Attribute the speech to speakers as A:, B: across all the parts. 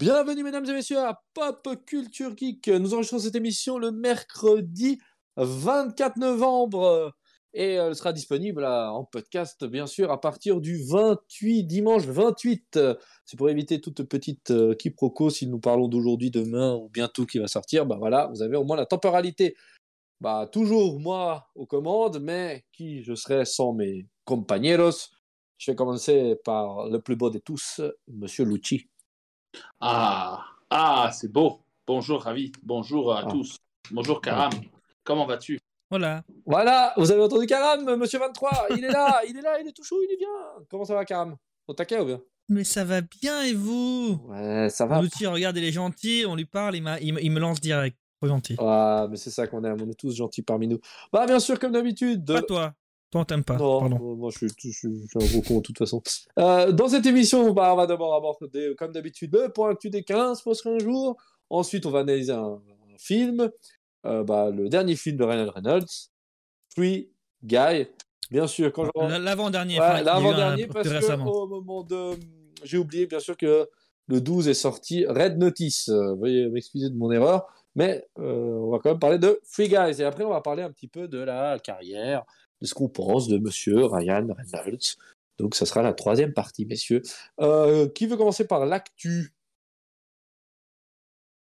A: Bienvenue mesdames et messieurs à Pop Culture Geek. Nous enregistrons cette émission le mercredi 24 novembre et elle sera disponible en podcast bien sûr à partir du 28 dimanche 28. C'est pour éviter toute petite euh, quiproquo si nous parlons d'aujourd'hui, demain ou bientôt qui va sortir. Bah voilà, vous avez au moins la temporalité. Bah toujours moi aux commandes, mais qui je serai sans mes compañeros. Je vais commencer par le plus beau de tous, Monsieur Lucci.
B: Ah, ah, c'est beau. Bonjour, ravi. Bonjour à
A: Ah.
B: tous. Bonjour, Karam. Comment vas-tu?
C: Voilà.
A: Voilà, vous avez entendu Karam, Monsieur 23, il est là, il est là, il est tout chaud, il est bien. Comment ça va Karam? Au taquet ou bien?
C: Mais ça va bien et vous?
A: Ouais, ça va.
C: L'outil, regarde, il est gentil, on lui parle, il, m'a- il, me- il me lance direct. Trop gentil.
A: Ah, mais c'est ça qu'on aime, on est tous gentils parmi nous. Bah, bien sûr, comme d'habitude.
C: Pas toi. Toi, on t'aime pas.
A: Non,
C: Pardon.
A: moi je suis, je suis- je suis un gros con de toute façon. Euh, dans cette émission, bah, on va d'abord aborder, comme d'habitude, le point actu des 15 prochains jours. Ensuite, on va analyser un, un film, Euh, bah, le dernier film de Ryan Reynolds, Free Guy. Bien sûr, quand je
C: L'avant-dernier.
A: Ouais,
C: un
A: l'avant-dernier, parce que au moment de. J'ai oublié, bien sûr, que le 12 est sorti Red Notice. Euh, veuillez m'excuser de mon erreur, mais on va quand même parler de Free Guys. Et après, on va parler un petit peu de la carrière, de ce qu'on pense de monsieur Ryan Reynolds. Donc, ça sera la troisième partie, messieurs. Euh, qui veut commencer par l'actu?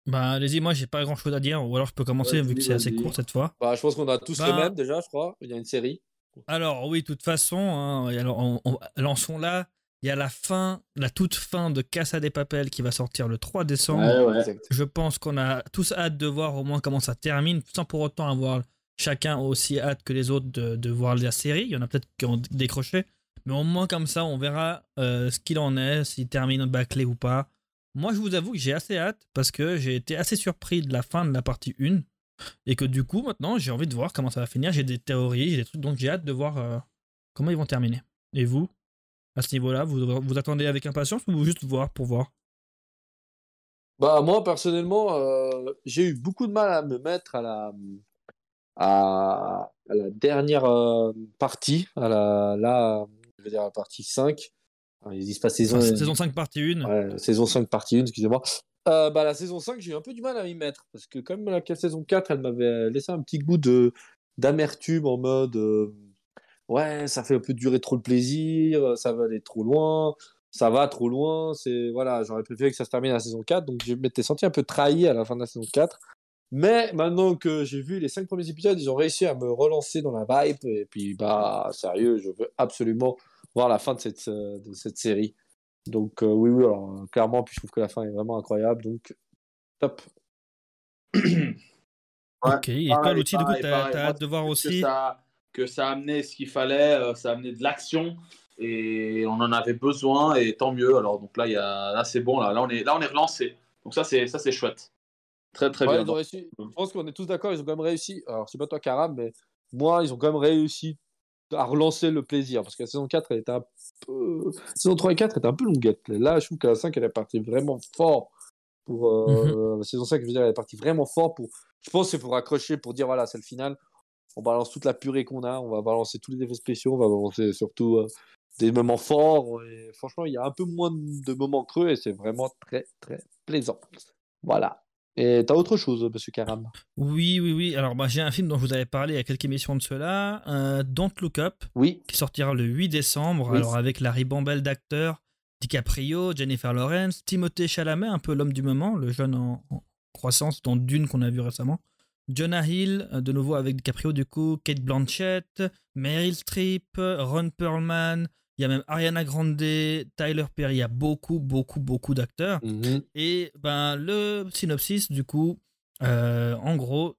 C: Bah, allez-y, moi, j'ai pas grand chose à dire. Ou alors, je peux commencer vu que c'est assez court cette fois.
A: bah, Je pense qu'on a tous
C: Bah-
A: les mêmes déjà, je crois. Il y a une série.
C: Alors, oui, de toute façon, hein, alors, on, on- lançons là. Il y a la fin, la toute fin de Casa des Papel qui va sortir le 3 décembre.
B: ouais.
C: Je pense qu'on a tous hâte de voir au moins comment ça termine, sans pour autant avoir chacun aussi hâte que les autres de, voir la série. Il y en a peut-être qui ont décroché, mais au moins comme ça, on verra euh, ce qu'il en est, s'il termine bâclé ou pas. Moi, je vous avoue que j'ai assez hâte parce que j'ai été assez surpris de la fin de la partie 1 et que du coup, maintenant, j'ai envie de voir comment ça va finir. J'ai des théories, j'ai des trucs, donc j'ai hâte de voir euh, comment ils vont terminer. Et vous, à ce niveau-là, vous, vous attendez avec impatience ou juste voir pour voir?
A: Bah moi personnellement, euh, j'ai eu beaucoup de mal à me mettre à la à, à la dernière euh, partie, à la là, je veux dire la partie 5. Enfin, Ils disent pas saison
C: Enfin, Saison 5, partie 1.
A: ouais, saison 5 partie 1, excusez-moi. Euh, bah la saison 5, j'ai eu un peu du mal à m'y mettre parce que comme la saison 4, elle m'avait laissé un petit goût de d'amertume en mode euh, ouais, ça fait un peu durer trop le plaisir, ça va aller trop loin ça va trop loin. C'est voilà, j'aurais préféré que ça se termine à la saison 4, donc je m'étais senti un peu trahi à la fin de la saison 4. Mais maintenant que j'ai vu les cinq premiers épisodes, ils ont réussi à me relancer dans la vibe. Et puis, bah, sérieux, je veux absolument voir la fin de cette, euh, de cette série. Donc, euh, oui, oui, alors, euh, clairement, puis je trouve que la fin est vraiment incroyable. Donc, top.
C: Ok, et toi, l'outil, du coup, t'as hâte de voir
B: Que
C: aussi.
B: ça, que ça a amené ce qu'il fallait, euh, ça a amené de l'action et on en avait besoin et tant mieux. Alors donc là, il y a, là c'est bon, là, là on est, là on est relancé. Donc ça c'est, ça c'est chouette. Très très
A: Ouais,
B: bien.
A: ils ont réussi. Je pense qu'on est tous d'accord, ils ont quand même réussi. Alors, c'est pas toi, Karam, mais moi, ils ont quand même réussi à relancer le plaisir. Parce que la saison 4, elle était un peu. La saison 3 et 4 étaient un peu longuette. Là, je trouve que la 5, elle est partie vraiment fort. Pour, euh, La saison 5, je veux dire, elle est partie vraiment fort pour. Je pense que c'est pour accrocher, pour dire voilà, c'est le final. On balance toute la purée qu'on a, on va balancer tous les effets spéciaux, on va balancer surtout euh, des moments forts. Et franchement, il y a un peu moins de moments creux et c'est vraiment très, très plaisant. Voilà. Et t'as autre chose, monsieur Karam?
C: Oui, oui, oui. Alors, bah, j'ai un film dont je vous avais parlé il y a quelques émissions de cela, euh, Don't Look Up,
A: Oui.
C: qui sortira le 8 décembre.
A: Oui.
C: Alors, avec la ribambelle d'acteurs, DiCaprio, Jennifer Lawrence, Timothée Chalamet, un peu l'homme du moment, le jeune en, en croissance dans Dune qu'on a vu récemment. Jonah Hill, euh, de nouveau avec DiCaprio du coup, Kate Blanchett, Meryl Streep, Ron Perlman, il y a même Ariana Grande, Tyler Perry, il y a beaucoup, beaucoup, beaucoup d'acteurs.
A: Mhm.
C: Et ben, le synopsis, du coup, euh, en gros,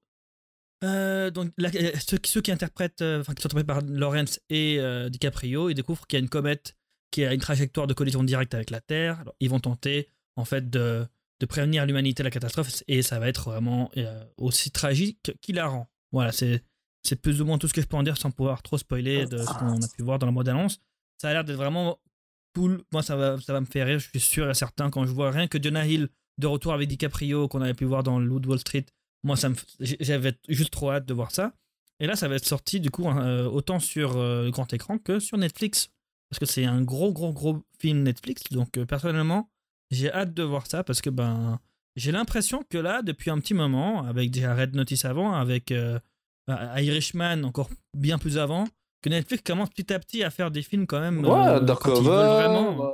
C: euh, donc, la- euh, ceux, qui- ceux qui interprètent, enfin, qui sont interprétés par Lawrence et DiCaprio, ils découvrent qu'il y a une comète qui a une trajectoire de collision directe avec la Terre. Alors, ils vont tenter, en fait, de, de prévenir l'humanité de la catastrophe et ça va être vraiment aussi tragique qu'hilarant. Voilà, c'est c'est plus ou moins tout ce que je peux en dire sans pouvoir trop spoiler de ce qu'on a pu voir dans la bande-annonce. Ça a l'air d'être vraiment cool. Moi, ça va, ça va me faire rire, je suis sûr et certain, quand je vois rien que Jonah Hill de retour avec DiCaprio qu'on avait pu voir dans Loot Wall Street. Moi, ça j'avais juste trop hâte de voir ça. Et là, ça va être sorti du coup euh, autant sur euh, grand écran que sur Netflix. Parce que c'est un gros, gros, gros film Netflix. Donc, euh, personnellement, J'ai hâte de voir ça parce que ben j'ai l'impression que là, depuis un petit moment, avec déjà Red Notice avant, avec euh, Irishman encore bien plus avant, que Netflix commence petit à petit à faire des films quand même.
A: Ouais,
C: euh, veulent vraiment.
A: euh,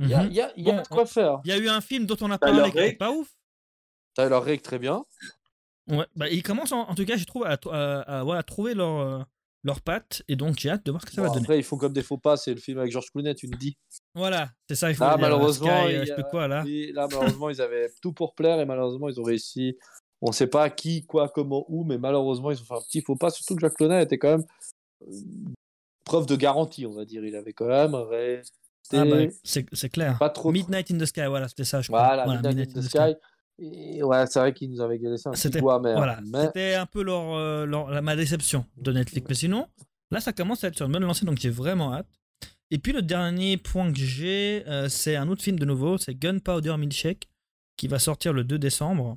A: Il y a,
C: Mhm.
A: il y a- il y a
C: Bon,
A: de quoi faire.
C: Il y a eu un film dont on a
B: Tyler
C: parlé qui était
B: Rake.
C: pas ouf.
A: Tyler Rake, très bien.
C: Ouais, bah, ils commencent en, en tout cas, je trouve, à, à- à- ouais, à trouver leur, euh, leur patte et donc j'ai hâte de voir ce que ça
A: Bon,
C: va donner.
A: après, ils font comme des faux pas. C'est le film avec George Clooney, tu me dis.
C: Voilà, c'est ça, il faut
A: Ah,
C: dire,
A: malheureusement,
C: Sky,
A: il
C: euh, je sais quoi là.
A: Là, malheureusement, ils avaient tout pour plaire et malheureusement, ils ont réussi. On sait pas qui, quoi, comment, où, mais malheureusement, ils ont fait un petit faux pas. Surtout que Jacques Clooney était quand même euh, preuve de garantie, on va dire. Il avait quand même resté
C: Ah bah, c'est c'est clair.
A: pas trop.
C: Midnight in the Sky, voilà, c'était ça, je crois.
A: Voilà, Midnight in the Sky. Et ouais, c'est vrai qu'ils nous avaient laissé un petit amer.
C: Voilà,
A: mais
C: c'était un peu leur, euh, leur- la- ma déception de Netflix. Mais sinon, là, ça commence à être sur une bonne lancée, donc j'ai vraiment hâte. Et puis le dernier point que j'ai, euh, c'est un autre film de nouveau, c'est Gunpowder Milkshake, qui va sortir le 2 décembre.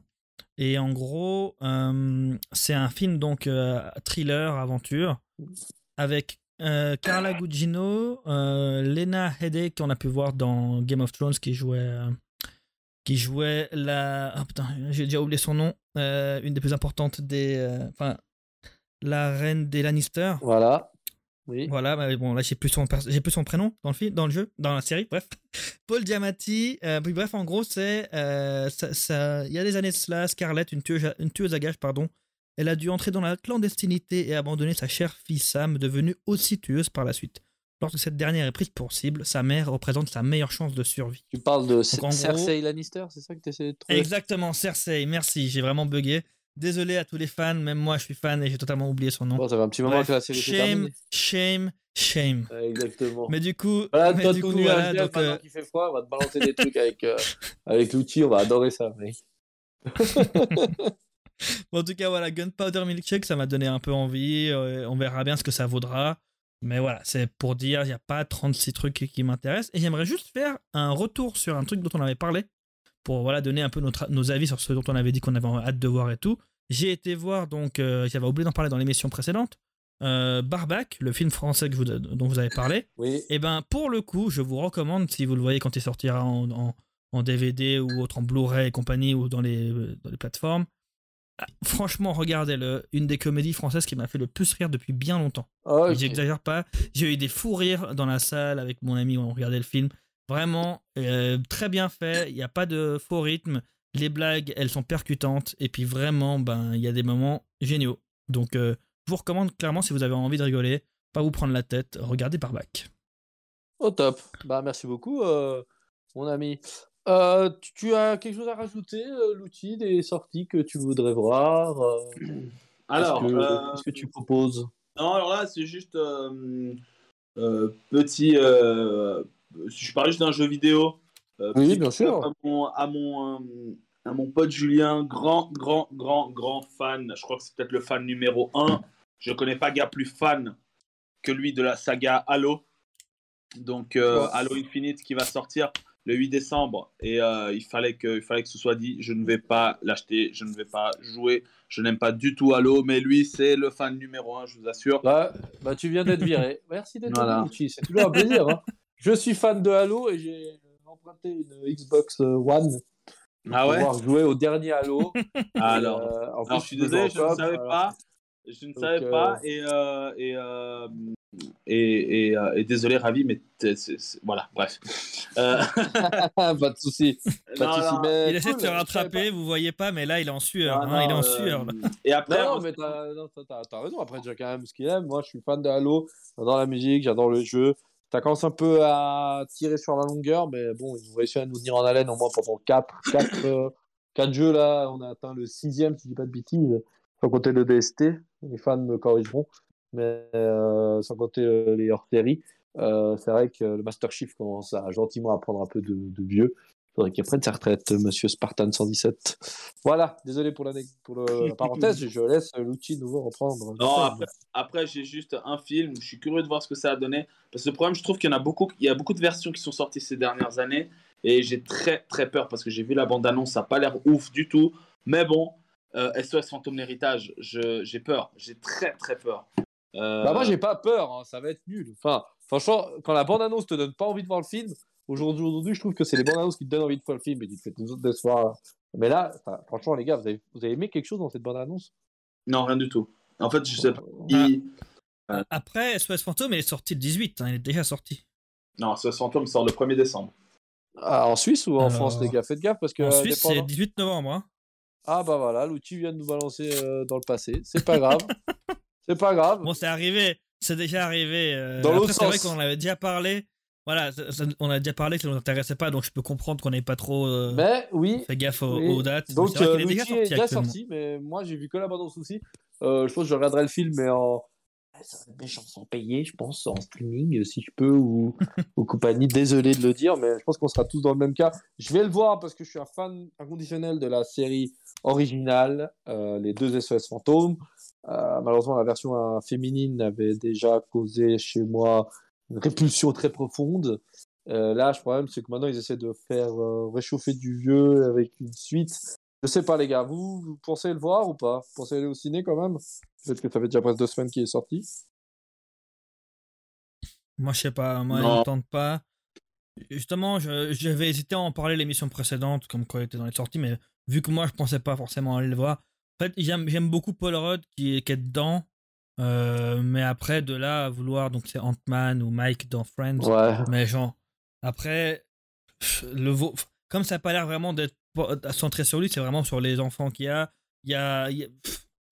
C: Et en gros, euh, c'est un film donc euh, thriller, aventure, avec euh, Carla Gugino, euh, Lena Headey, qu'on a pu voir dans Game of Thrones, qui jouait, euh, qui jouait la. Ah putain, j'ai déjà oublié son nom. une des plus importantes des. Enfin, la reine des Lannister.
A: voilà. Oui.
C: Voilà, mais bon, là, j'ai plus, son j'ai plus son prénom dans le film, dans le jeu, dans la série, bref. Paul Giamatti. euh, puis bref, en gros, c'est. ça- il y a des années de cela, Scarlett, une tueuse, à- une tueuse à gages, pardon, elle a dû entrer dans la clandestinité et abandonner sa chère fille Sam, devenue aussi tueuse par la suite. Lorsque cette dernière est prise pour cible, sa mère représente sa meilleure chance de survie.
A: Tu parles de
C: gros-
A: Cersei Lannister, c'est ça que tu essaies de trouver?
C: Exactement, Cersei, merci, j'ai vraiment bugué. Désolé à tous les fans, même moi je suis fan et j'ai totalement oublié son nom.
A: Bon, ça fait un petit moment
C: Bref,
A: que la série
C: shame, shame, shame.
A: Ouais, exactement.
C: Mais du coup,
A: Voilà,
C: mais
A: toi,
C: du
A: tout
C: coup,
A: nu
C: voilà,
A: HDL,
C: donc, euh,
A: qu'il fait froid, on va te balancer des trucs avec, euh, avec l'outil, on va adorer ça, mec.
C: bon, en tout cas, voilà, Gunpowder Milkshake, ça m'a donné un peu envie. euh, on verra bien ce que ça vaudra. Mais voilà, c'est pour dire, il n'y a pas 36 trucs qui- m'intéressent. Et j'aimerais juste faire un retour sur un truc dont on avait parlé, pour voilà, donner un peu notre, nos avis sur ce dont on avait dit qu'on avait hâte de voir et tout. J'ai été voir, donc, euh, j'avais oublié d'en parler dans l'émission précédente, euh, Barbac, le film français que vous- dont vous avez parlé.
A: Oui.
C: Et ben pour le coup, je vous recommande, si vous le voyez quand il sortira en, en- en DVD ou autre en Blu-ray et compagnie ou dans les, euh, dans les plateformes, franchement, regardez-le. Une des comédies françaises qui m'a fait le plus rire depuis bien longtemps.
A: Ok.
C: J'exagère pas. J'ai eu des fous rires dans la salle avec mon ami où on regardait le film. Vraiment euh, très bien fait. Il n'y a pas de faux rythme. Les blagues, elles sont percutantes. Et puis vraiment, ben, il y a des moments géniaux. Donc, euh, je vous recommande clairement si vous avez envie de rigoler, pas vous prendre la tête, regardez Barbac.
A: Au top. Bah, merci beaucoup, euh, mon ami. Euh, tu, tu as quelque chose à rajouter, euh, l'outil des sorties que tu voudrais voir euh,
B: Alors,
A: Qu'est-ce que, tu proposes?
B: Non, alors là, c'est juste petit. je parlais juste d'un jeu vidéo.
A: Oui, bien sûr.
B: À mon, à, mon, à mon pote Julien, grand, grand, grand, grand fan. Je crois que c'est peut-être le fan numéro 1. Je connais pas gars plus fan que lui de la saga Halo. Donc. Halo Infinite qui va sortir le 8 décembre. Et euh, il, fallait que, il fallait que ce soit dit. Je ne vais pas l'acheter. Je ne vais pas jouer. Je n'aime pas du tout Halo. Mais lui, c'est le fan numéro 1, je vous assure.
A: Bah, bah, tu viens d'être viré. Merci d'être
B: Voilà.
A: venu. C'est toujours un plaisir. hein. Je suis fan de Halo et j'ai emprunté une Xbox One
B: Ah
A: pour
B: ouais?
A: pouvoir jouer au dernier Halo.
B: Alors,
A: Euh, en plus,
B: alors, je suis désolé, je ne savais
A: alors.
B: pas. Je ne savais
A: euh,
B: pas. Et, euh, et, euh, et, et, euh, et désolé, Ravi, mais voilà, bref. Euh,
A: pas de souci.
B: Non, non,
C: il essaie de se rattraper, vous voyez pas, mais là il est en sueur.
B: non,
C: hein, il est en
B: non,
C: sueur.
B: euh, Et après.
A: Non, non, mais t'as, non, raison. Après, chacun aime ce qu'il aime. Moi, je suis fan de Halo. J'adore la musique, j'adore le jeu. Ça commence un peu à tirer sur la longueur, mais bon, ils ont réussi à nous tenir en haleine au moins pendant 4, 4, jeux. Là, on a atteint le sixième, si je dis pas de bêtises, sans compter le DST. Les fans me corrigeront, mais euh, sans compter euh, les hors-séries. Euh, c'est vrai que le Master Chief commence à gentiment à prendre un peu de, de vieux. Il faudrait qu'il prenne sa retraite, monsieur Spartan 117. Voilà, désolé pour, la, pour le- la parenthèse, je laisse l'outil nouveau reprendre.
B: Non, après, après, j'ai juste un film. Je suis curieux de voir ce que ça a donné. Parce que le problème, je trouve qu'il y en a beaucoup. Il y a beaucoup de versions qui sont sorties ces dernières années. Et j'ai très, très peur parce que j'ai vu la bande-annonce. Ça n'a pas l'air ouf du tout. Mais bon, euh, SOS Fantôme l'héritage, j'ai peur. J'ai très, très peur. Euh,
A: Bah moi j'ai pas peur, hein, ça va être nul. Enfin, franchement, quand la bande-annonce te donne pas envie de voir le film, Aujourd'hui, aujourd'hui, je trouve que c'est les bandes annonces qui te donnent envie de voir le film et qui te fait des autres décevoir. Mais là, franchement, les gars, vous avez, vous avez aimé quelque chose dans cette bande annonce
B: Non, rien du tout. En fait, je sais pas.
C: Ah.
B: Il-
C: A- Après, SOS Fantôme, il est sorti le 18, hein, il est déjà sorti.
B: Non, ce fantôme sort le 1er décembre.
A: Ah, En Suisse ou en
C: Alors,
A: France, les gars Faites gaffe parce que.
C: en
A: euh,
C: Suisse, c'est
A: dépendant-
C: 18 novembre. Hein.
A: Ah bah voilà, l'outil vient de nous balancer euh, dans le passé. C'est pas grave. c'est pas grave.
C: Bon, c'est arrivé, c'est déjà arrivé. euh,
A: Dans l'autre
C: c'est vrai qu'on avait déjà parlé. Voilà, ça- ça- on a déjà parlé que ça nous intéressait pas, donc je peux comprendre qu'on n'ait pas trop euh,
A: Mais oui,
C: fait gaffe aux,
A: oui.
C: aux dates.
A: Donc,
C: c'est vrai
A: euh,
C: qu'il est déjà
A: l'outil est
C: sorti
A: déjà sorti, mais moi j'ai vu que la bande souci. Euh, je pense que je regarderai le film, mais en. Être méchant sans payer, je pense, en streaming, si je peux, ou, ou compagnie. Désolé de le dire, mais je pense qu'on sera tous dans le même cas. Je vais le voir parce que je suis un fan inconditionnel de la série originale, euh, les deux SOS fantômes. Euh, malheureusement, la version euh, féminine avait déjà causé chez moi une répulsion très profonde. Euh, là, le problème, c'est que maintenant, ils essaient de faire euh, réchauffer du vieux avec une suite. Je sais pas, les gars, vous, vous pensez le voir ou pas? Vous pensez aller au ciné quand même? Peut-être que ça fait déjà presque deux semaines qu'il est sorti.
C: Moi, je sais pas, moi,
B: Non.
C: il me tente pas. Justement, j'avais hésité à en parler l'émission précédente, comme quoi il était dans les sorties, mais vu que moi, je pensais pas forcément aller le voir. Fait, j'aime j'aime beaucoup Paul Rudd qui est, qui est dedans, euh, mais après, de là à vouloir, donc c'est Ant-Man ou Mike dans Friends,
A: Ouais.
C: mais genre, après, le vo- comme ça n'a pas l'air vraiment d'être centré sur lui, c'est vraiment sur les enfants qu'il y a. Il y a, je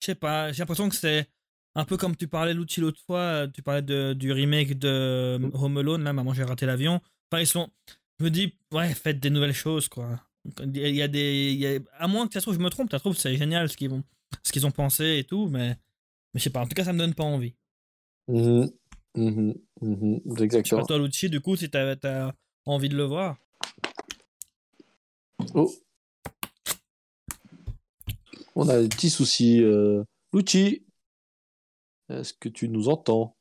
C: sais pas, j'ai l'impression que c'est un peu comme tu parlais l'outil l'autre fois, tu parlais de, du remake de Home Alone, là, Maman j'ai raté l'avion. Enfin, ils sont, je me dis, ouais, faites des nouvelles choses, quoi. Il y a- des, il y a- à moins que ça se trouve, je me trompe, ça se trouve, c'est génial ce qu'ils vont, ce qu'ils ont pensé et tout, mais, mais je sais pas, en tout cas, ça me donne pas envie. Je sais
A: Exactement.
C: pas toi, l'outil, du coup, si t'as as envie de le voir.
A: Oh. On a des petits soucis. Euh... Lucci, est-ce que tu nous entends?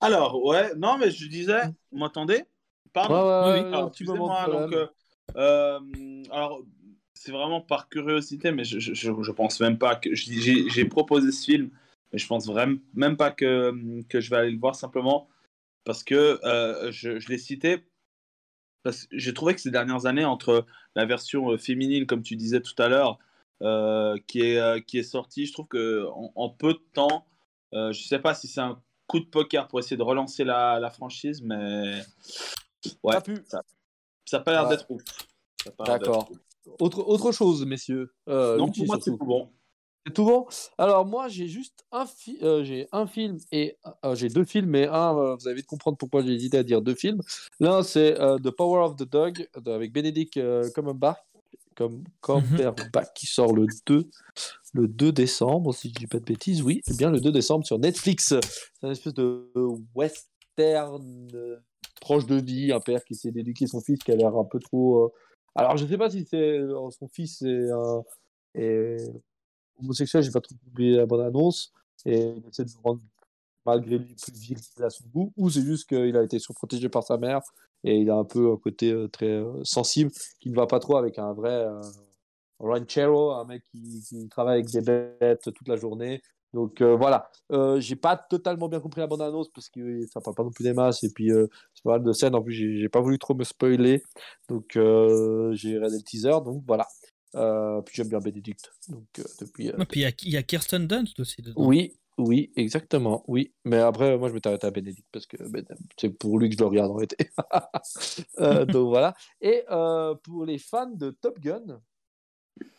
B: Alors, ouais, non, mais je disais, vous m'entendez?
A: Ouais,
B: Pardon
A: ouais,
C: Oui,
A: ouais,
B: Alors,
A: un petit moment de
B: excusez-moi, donc, euh, alors, c'est vraiment par curiosité, mais je, je, pense même pas que. J'ai proposé ce film, mais je pense vraiment même pas que, que je vais aller le voir simplement parce que euh, je, je l'ai cité. Parce que j'ai trouvé que ces dernières années, entre la version euh, féminine, comme tu disais tout à l'heure, euh, qui, est, euh, qui est sortie, je trouve que en, en peu de temps, euh, je sais pas si c'est un coup de poker pour essayer de relancer la, la franchise, mais ouais,
A: pu.
B: Ça n'a pas l'air
A: Ouais.
B: d'être ouf.
A: D'accord. Autre, autre chose, messieurs. Euh,
B: Non, pour moi, c'est tout bon.
A: C'est tout bon? Alors moi, j'ai juste un, fi- euh, j'ai un film et euh, j'ai deux films, mais un, euh, vous allez vite comprendre pourquoi j'ai hésité à dire deux films. L'un, c'est euh, The Power of the Dog de- avec Benedict euh, Cumberbatch, comme Cumberbatch, qui sort le 2, le 2 décembre, si je dis pas de bêtises. Oui, c'est bien le 2 décembre sur Netflix. C'est une espèce de western euh, proche de vie, un père qui essaie d'éduquer son fils qui a l'air un peu trop. euh, Alors je sais pas si c'est euh, son fils est, euh, est homosexuel, j'ai pas trop oublié la bonne annonce, et il essaie de se rendre malgré lui plus viril à son goût, ou c'est juste qu'il a été surprotégé par sa mère et il a un peu un côté très sensible qui ne va pas trop avec un vrai ranchero, un mec qui, qui travaille avec des bêtes toute la journée. Donc euh, voilà, euh, j'ai pas totalement bien compris la bande annonce parce que ça parle pas non plus des masses et puis euh, c'est pas mal de scènes en plus j'ai pas voulu trop me spoiler donc euh, j'ai regardé le teaser donc voilà euh, puis j'aime bien Benedict donc euh, depuis euh,
C: Et puis il y a- il y, a Kirsten Dunst aussi dedans.
A: oui, oui, exactement, oui. Mais après, moi, je m'étais arrêté à Bénédicte parce que ben, c'est pour lui que je le regarde en. Euh, donc voilà. Et euh, pour les fans de Top Gun,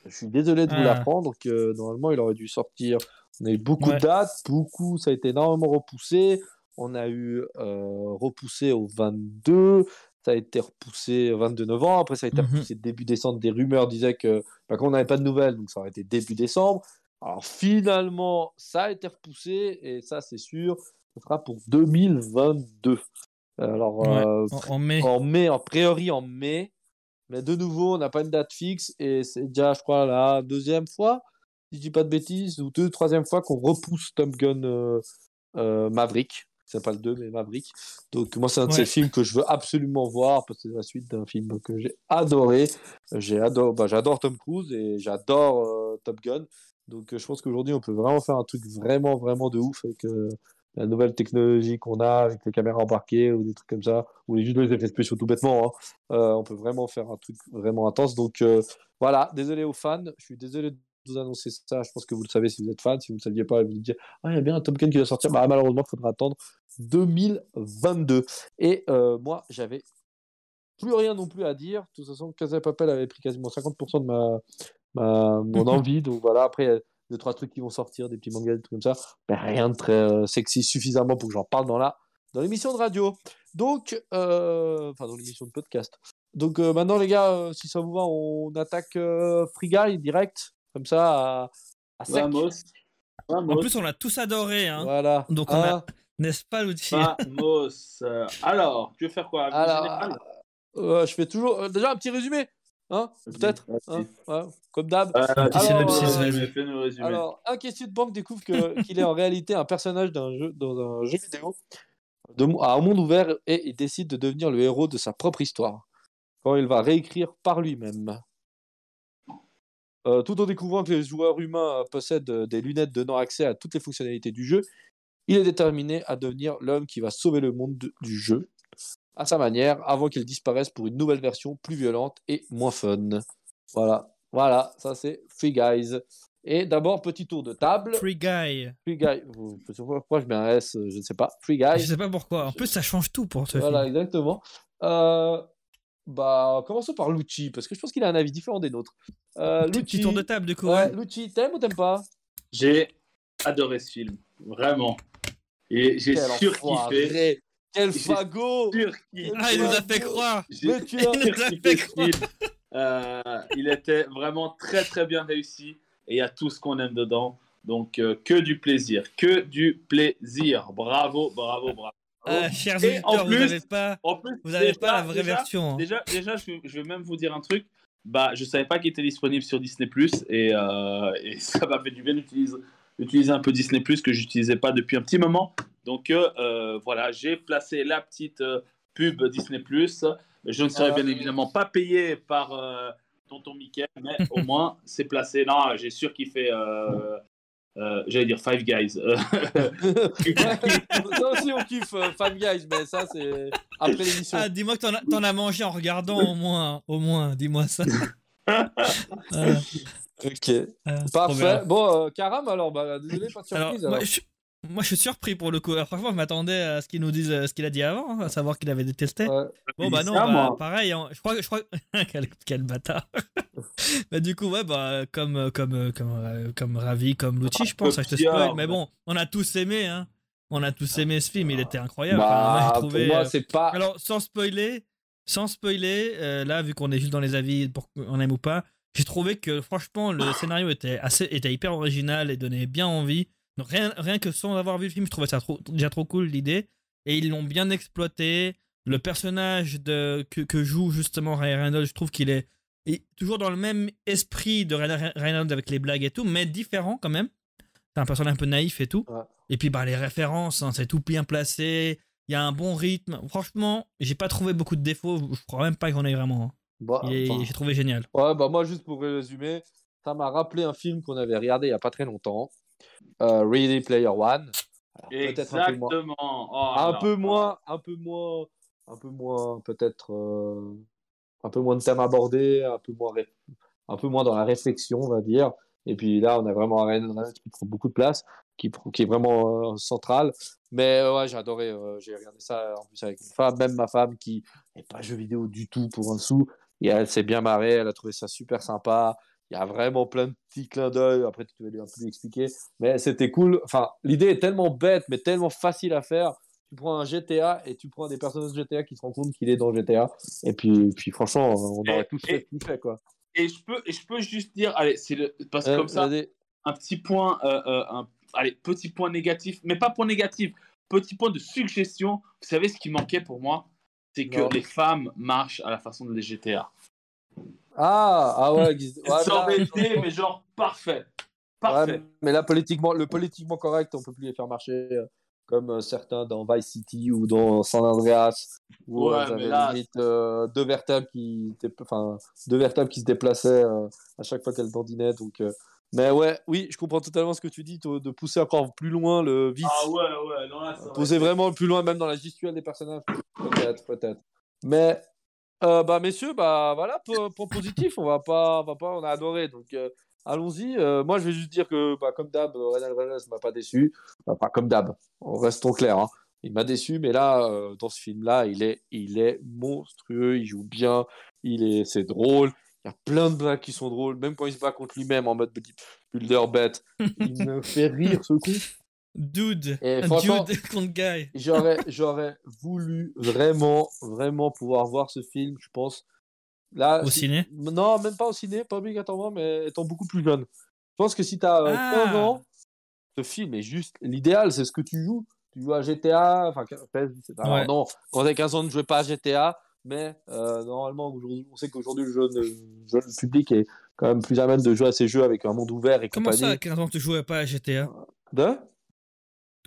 A: je suis désolé de vous
C: Ah.
A: l'apprendre que normalement, il aurait dû sortir. On a eu beaucoup
C: Ouais.
A: de dates, beaucoup, ça a été énormément repoussé. On a eu euh, repoussé au 22, ça a été repoussé au 22 novembre, après ça a été
C: Mhm.
A: repoussé début décembre. Des rumeurs disaient que bah, qu'on n'avait pas de nouvelles, donc ça aurait été début décembre. Alors finalement, ça a été repoussé et ça, c'est sûr, ce sera pour 2022. Alors,
C: Ouais,
A: euh,
C: En, en mai.
A: en mai, en priori en mai, mais de nouveau, on n'a pas une date fixe et c'est déjà, je crois, la deuxième fois, si je dis pas de bêtises, ou deux, troisième fois qu'on repousse Top Gun euh, euh, Maverick. C'est pas le 2, mais Maverick. Donc, moi, c'est un de ces films que je veux absolument voir parce que c'est la suite d'un film que j'ai adoré. J'ai adore, bah, j'adore Tom Cruise et j'adore euh, Top Gun. Donc, euh, je pense qu'aujourd'hui, on peut vraiment faire un truc vraiment, vraiment de ouf avec euh, la nouvelle technologie qu'on a avec les caméras embarquées ou des trucs comme ça, ou juste les effets spéciaux tout bêtement. Hein. Euh, on peut vraiment faire un truc vraiment intense. Donc euh, voilà, désolé aux fans, je suis désolé de vous annoncer ça. Je pense que vous le savez si vous êtes fan. Si vous ne saviez pas, vous vous dites Ah, il y a bien un Top Gun qui va sortir. Bah, malheureusement, il faudra attendre 2022. Et euh, moi, j'avais plus rien non plus à dire. De toute façon, Casa Papel avait pris quasiment 50% de ma, ma, mon envie. Donc voilà, après, deux, trois trucs qui vont sortir, des petits mangas, des trucs comme ça. Mais rien de très euh, sexy suffisamment pour que j'en parle dans la dans l'émission de radio. Donc, euh, enfin, dans l'émission de podcast. Donc euh, maintenant, les gars, euh, si ça vous va, on attaque euh, Free Guy direct, comme ça, à, à sec.
B: Vamos.
C: En plus, on l'a tous adoré. Hein.
A: Voilà.
C: Donc, on a-
A: Un,
C: N'est-ce pas, l'outil
B: Vamos. Alors, tu veux faire quoi?
A: Alors, euh, je fais toujours. déjà un petit résumé, hein Peut-être hein Ouais, Comme d'hab.
B: Euh,
A: Alors, euh. Alors, un question de banque découvre qu'il est en réalité un personnage d'un jeu, dans un jeu vidéo de, à un monde ouvert et il décide de devenir le héros de sa propre histoire. Quand il va réécrire par lui-même. Euh, tout en découvrant que les joueurs humains possèdent des lunettes donnant accès à toutes les fonctionnalités du jeu, il est déterminé à devenir l'homme qui va sauver le monde de- du jeu à sa manière avant qu'il disparaisse pour une nouvelle version plus violente et moins fun. Voilà, voilà, ça c'est Free Guys. Et d'abord, petit tour de table.
C: Free Guy.
A: Free Guy. Pourquoi je mets un S, euh, je ne sais pas. Free
C: Je
A: Guy.
C: sais pas pourquoi. En plus, ça change tout pour ce
A: Voilà,
C: film.
A: exactement. Euh, bah, commençons par Lucci, parce que je pense qu'il a un avis différent des nôtres. Euh,
C: Petit, petit tour de table, du coup.
A: Ouais. Lucci, t'aimes ou t'aimes pas?
B: J'ai adoré ce film. Vraiment. Et j'ai surkiffé.
A: Quel.
C: Ah, il nous a fait croire.
B: J'ai
A: Mais tu as-
C: Il nous a
B: surkiffé
C: fait
B: ce
C: croire.
B: film. Euh, il était vraiment très très bien réussi et il y a tout ce qu'on aime dedans. Donc euh, que du plaisir, que du plaisir. Bravo, bravo, bravo.
C: Chers
B: Et en
C: auditeurs, vous
B: plus-
C: n'avez pas,
B: En plus,
C: vous avez
B: déjà-
C: pas la vraie
B: déjà-
C: version. hein.
B: Déjà, déjà je, vais- je vais même vous dire un truc. Bah, je savais pas qu'il était disponible sur Disney et, euh, et ça m'a fait du bien d'utiliser d'utiliser un peu Disney que j'utilisais pas depuis un petit moment. Donc euh, euh, voilà, j'ai placé la petite euh, pub Disney Je ne serai
A: Ah.
B: bien évidemment pas payé par euh, Tonton Mickey, mais au moins c'est placé. Non, j'ai sûr qu'il fait. euh, euh, J'allais dire Five Guys.
A: Ça aussi, on kiffe Fan Guys, mais ça, c'est après l'émission.
C: Ah, dis-moi que t'en as, t'en as mangé en regardant au moins, au moins, dis-moi ça.
A: Ok.
C: Ah,
A: Parfait. Bon, euh, Karam, alors, bah, désolé, pas de
C: Alors,
A: surprise.
C: moi, je, moi, je suis surpris pour le coup. Alors, franchement, je m'attendais à ce qu'il nous dise euh, ce qu'il a dit avant, hein, à savoir qu'il avait détesté.
A: Ouais.
C: Bon, bah non,
B: Ça,
C: bah, pareil, hein, je crois, je crois... quel, quel bâtard. bah, du coup, ouais, bah, comme, euh, comme, comme, comme Ravi, comme Lucci, je pense, hein, je te spoil, mais bon, on a tous aimé, hein. On a tous aimé ce film, il était incroyable.
A: Bah,
C: moi,
A: pour c'est pas.
C: Alors, sans spoiler, sans spoiler, euh, là, vu qu'on est juste dans les avis, pour qu'on aime ou pas, j'ai trouvé que franchement, le scénario était, assez, était hyper original et donnait bien envie. Donc, rien, rien que sans avoir vu le film, je trouvais ça trop- déjà trop cool l'idée. Et ils l'ont bien exploité. Le personnage de, que, que joue justement Ryan Reynolds, je trouve qu'il est, est toujours dans le même esprit de Ryan Reynolds avec les blagues et tout, mais différent quand même. C'est un personnage un peu naïf et tout.
A: Ouais.
C: Et puis bah, les références, hein, c'est tout bien placé. Il y a un bon rythme. Franchement, j'ai pas trouvé beaucoup de défauts. Je crois même pas qu'on ait vraiment.
A: Bah, enfin,
C: J'ai trouvé génial.
A: Ouais, bah moi, juste pour résumer, ça m'a rappelé un film qu'on avait regardé il n'y a pas très longtemps, euh, Ready Player One. Alors, peut-être un peu moins.
B: Exactement. Oh
A: un
B: là
A: peu
B: là.
A: moins, un peu moins, un peu moins, peut-être euh, un peu moins de thèmes abordés, un peu moins, un peu moins dans la réflexion, on va dire. Et puis là, on a vraiment un Reynolds qui prend beaucoup de place, qui, qui est vraiment euh, central. Mais euh, ouais, j'ai adoré. euh, j'ai regardé ça en plus avec une femme, même ma femme qui n'est pas jeu vidéo du tout pour un sou. Et elle s'est bien marrée, elle a trouvé ça super sympa. Il y a vraiment plein de petits clins d'œil. Après, tu vas lui un peu expliquer. Mais c'était cool. Enfin, l'idée est tellement bête, mais tellement facile à faire. Tu prends un GTA et tu prends des personnages de GTA qui se rendent compte qu'il est dans GTA. Et puis, puis franchement, on aurait tous fait, tout fait quoi.
B: Et je peux, et je peux juste dire, allez, c'est le, parce que
A: Euh,
B: comme ça, un petit point, euh, euh, un, allez, petit point négatif, mais pas point négatif, petit point de suggestion. Vous savez ce qui manquait pour moi, c'est que
A: Non.
B: les femmes marchent à la façon des GTA.
A: Ah, ah ouais, ouais,
B: été, mais genre parfait, parfait.
A: Ouais, mais là, politiquement, le politiquement correct, on peut plus les faire marcher euh, comme euh, certains dans Vice City ou dans San Andreas, où
B: Ouais,
A: euh,
B: là,
A: limite euh, deux vertèbres qui, enfin, deux vertèbres qui se déplaçaient euh, à chaque fois qu'elles dandinaient. Donc, Mais ouais, oui, je comprends totalement ce que tu dis, de pousser encore plus loin le vice.
B: Ah ouais, ouais, non, là,
A: Pousser vraiment plus loin, même dans la gestuelle des personnages. Peut-être, peut-être. Mais, euh, bah, messieurs, bah, voilà, pour, positif, on va pas, on va pas, on a adoré. Donc, euh, allons-y. Euh, moi, je vais juste dire que, bah, comme d'hab, Renal Reynolds m'a pas déçu. Pas comme d'hab, restons clairs. Hein. Il m'a déçu, mais là, dans ce film-là, il est, il est monstrueux, il joue bien, il est, c'est drôle. Il y a plein de blagues qui sont drôles, même quand il se bat contre lui-même en mode builder bête. Il me fait rire ce coup.
C: Dude, Et dude contre guy.
A: j'aurais, j'aurais voulu vraiment, vraiment pouvoir voir ce film, je pense.
C: Là, au ciné?
A: Non, même pas au ciné, pas obligatoirement, mais étant beaucoup plus jeune. Je pense que si tu as 15 ah. ans, ce film est juste l'idéal, c'est ce que tu joues. Tu joues à GTA, enfin, Alors, non, quand t'as 15 ans, ne jouais pas à GTA, mais euh, normalement, aujourd'hui, on sait qu'aujourd'hui, le jeune, public est quand même plus à même de jouer à ces jeux avec un monde ouvert et
C: Comment
A: ça,
C: à 15 ans, tu jouais pas à GTA
A: De?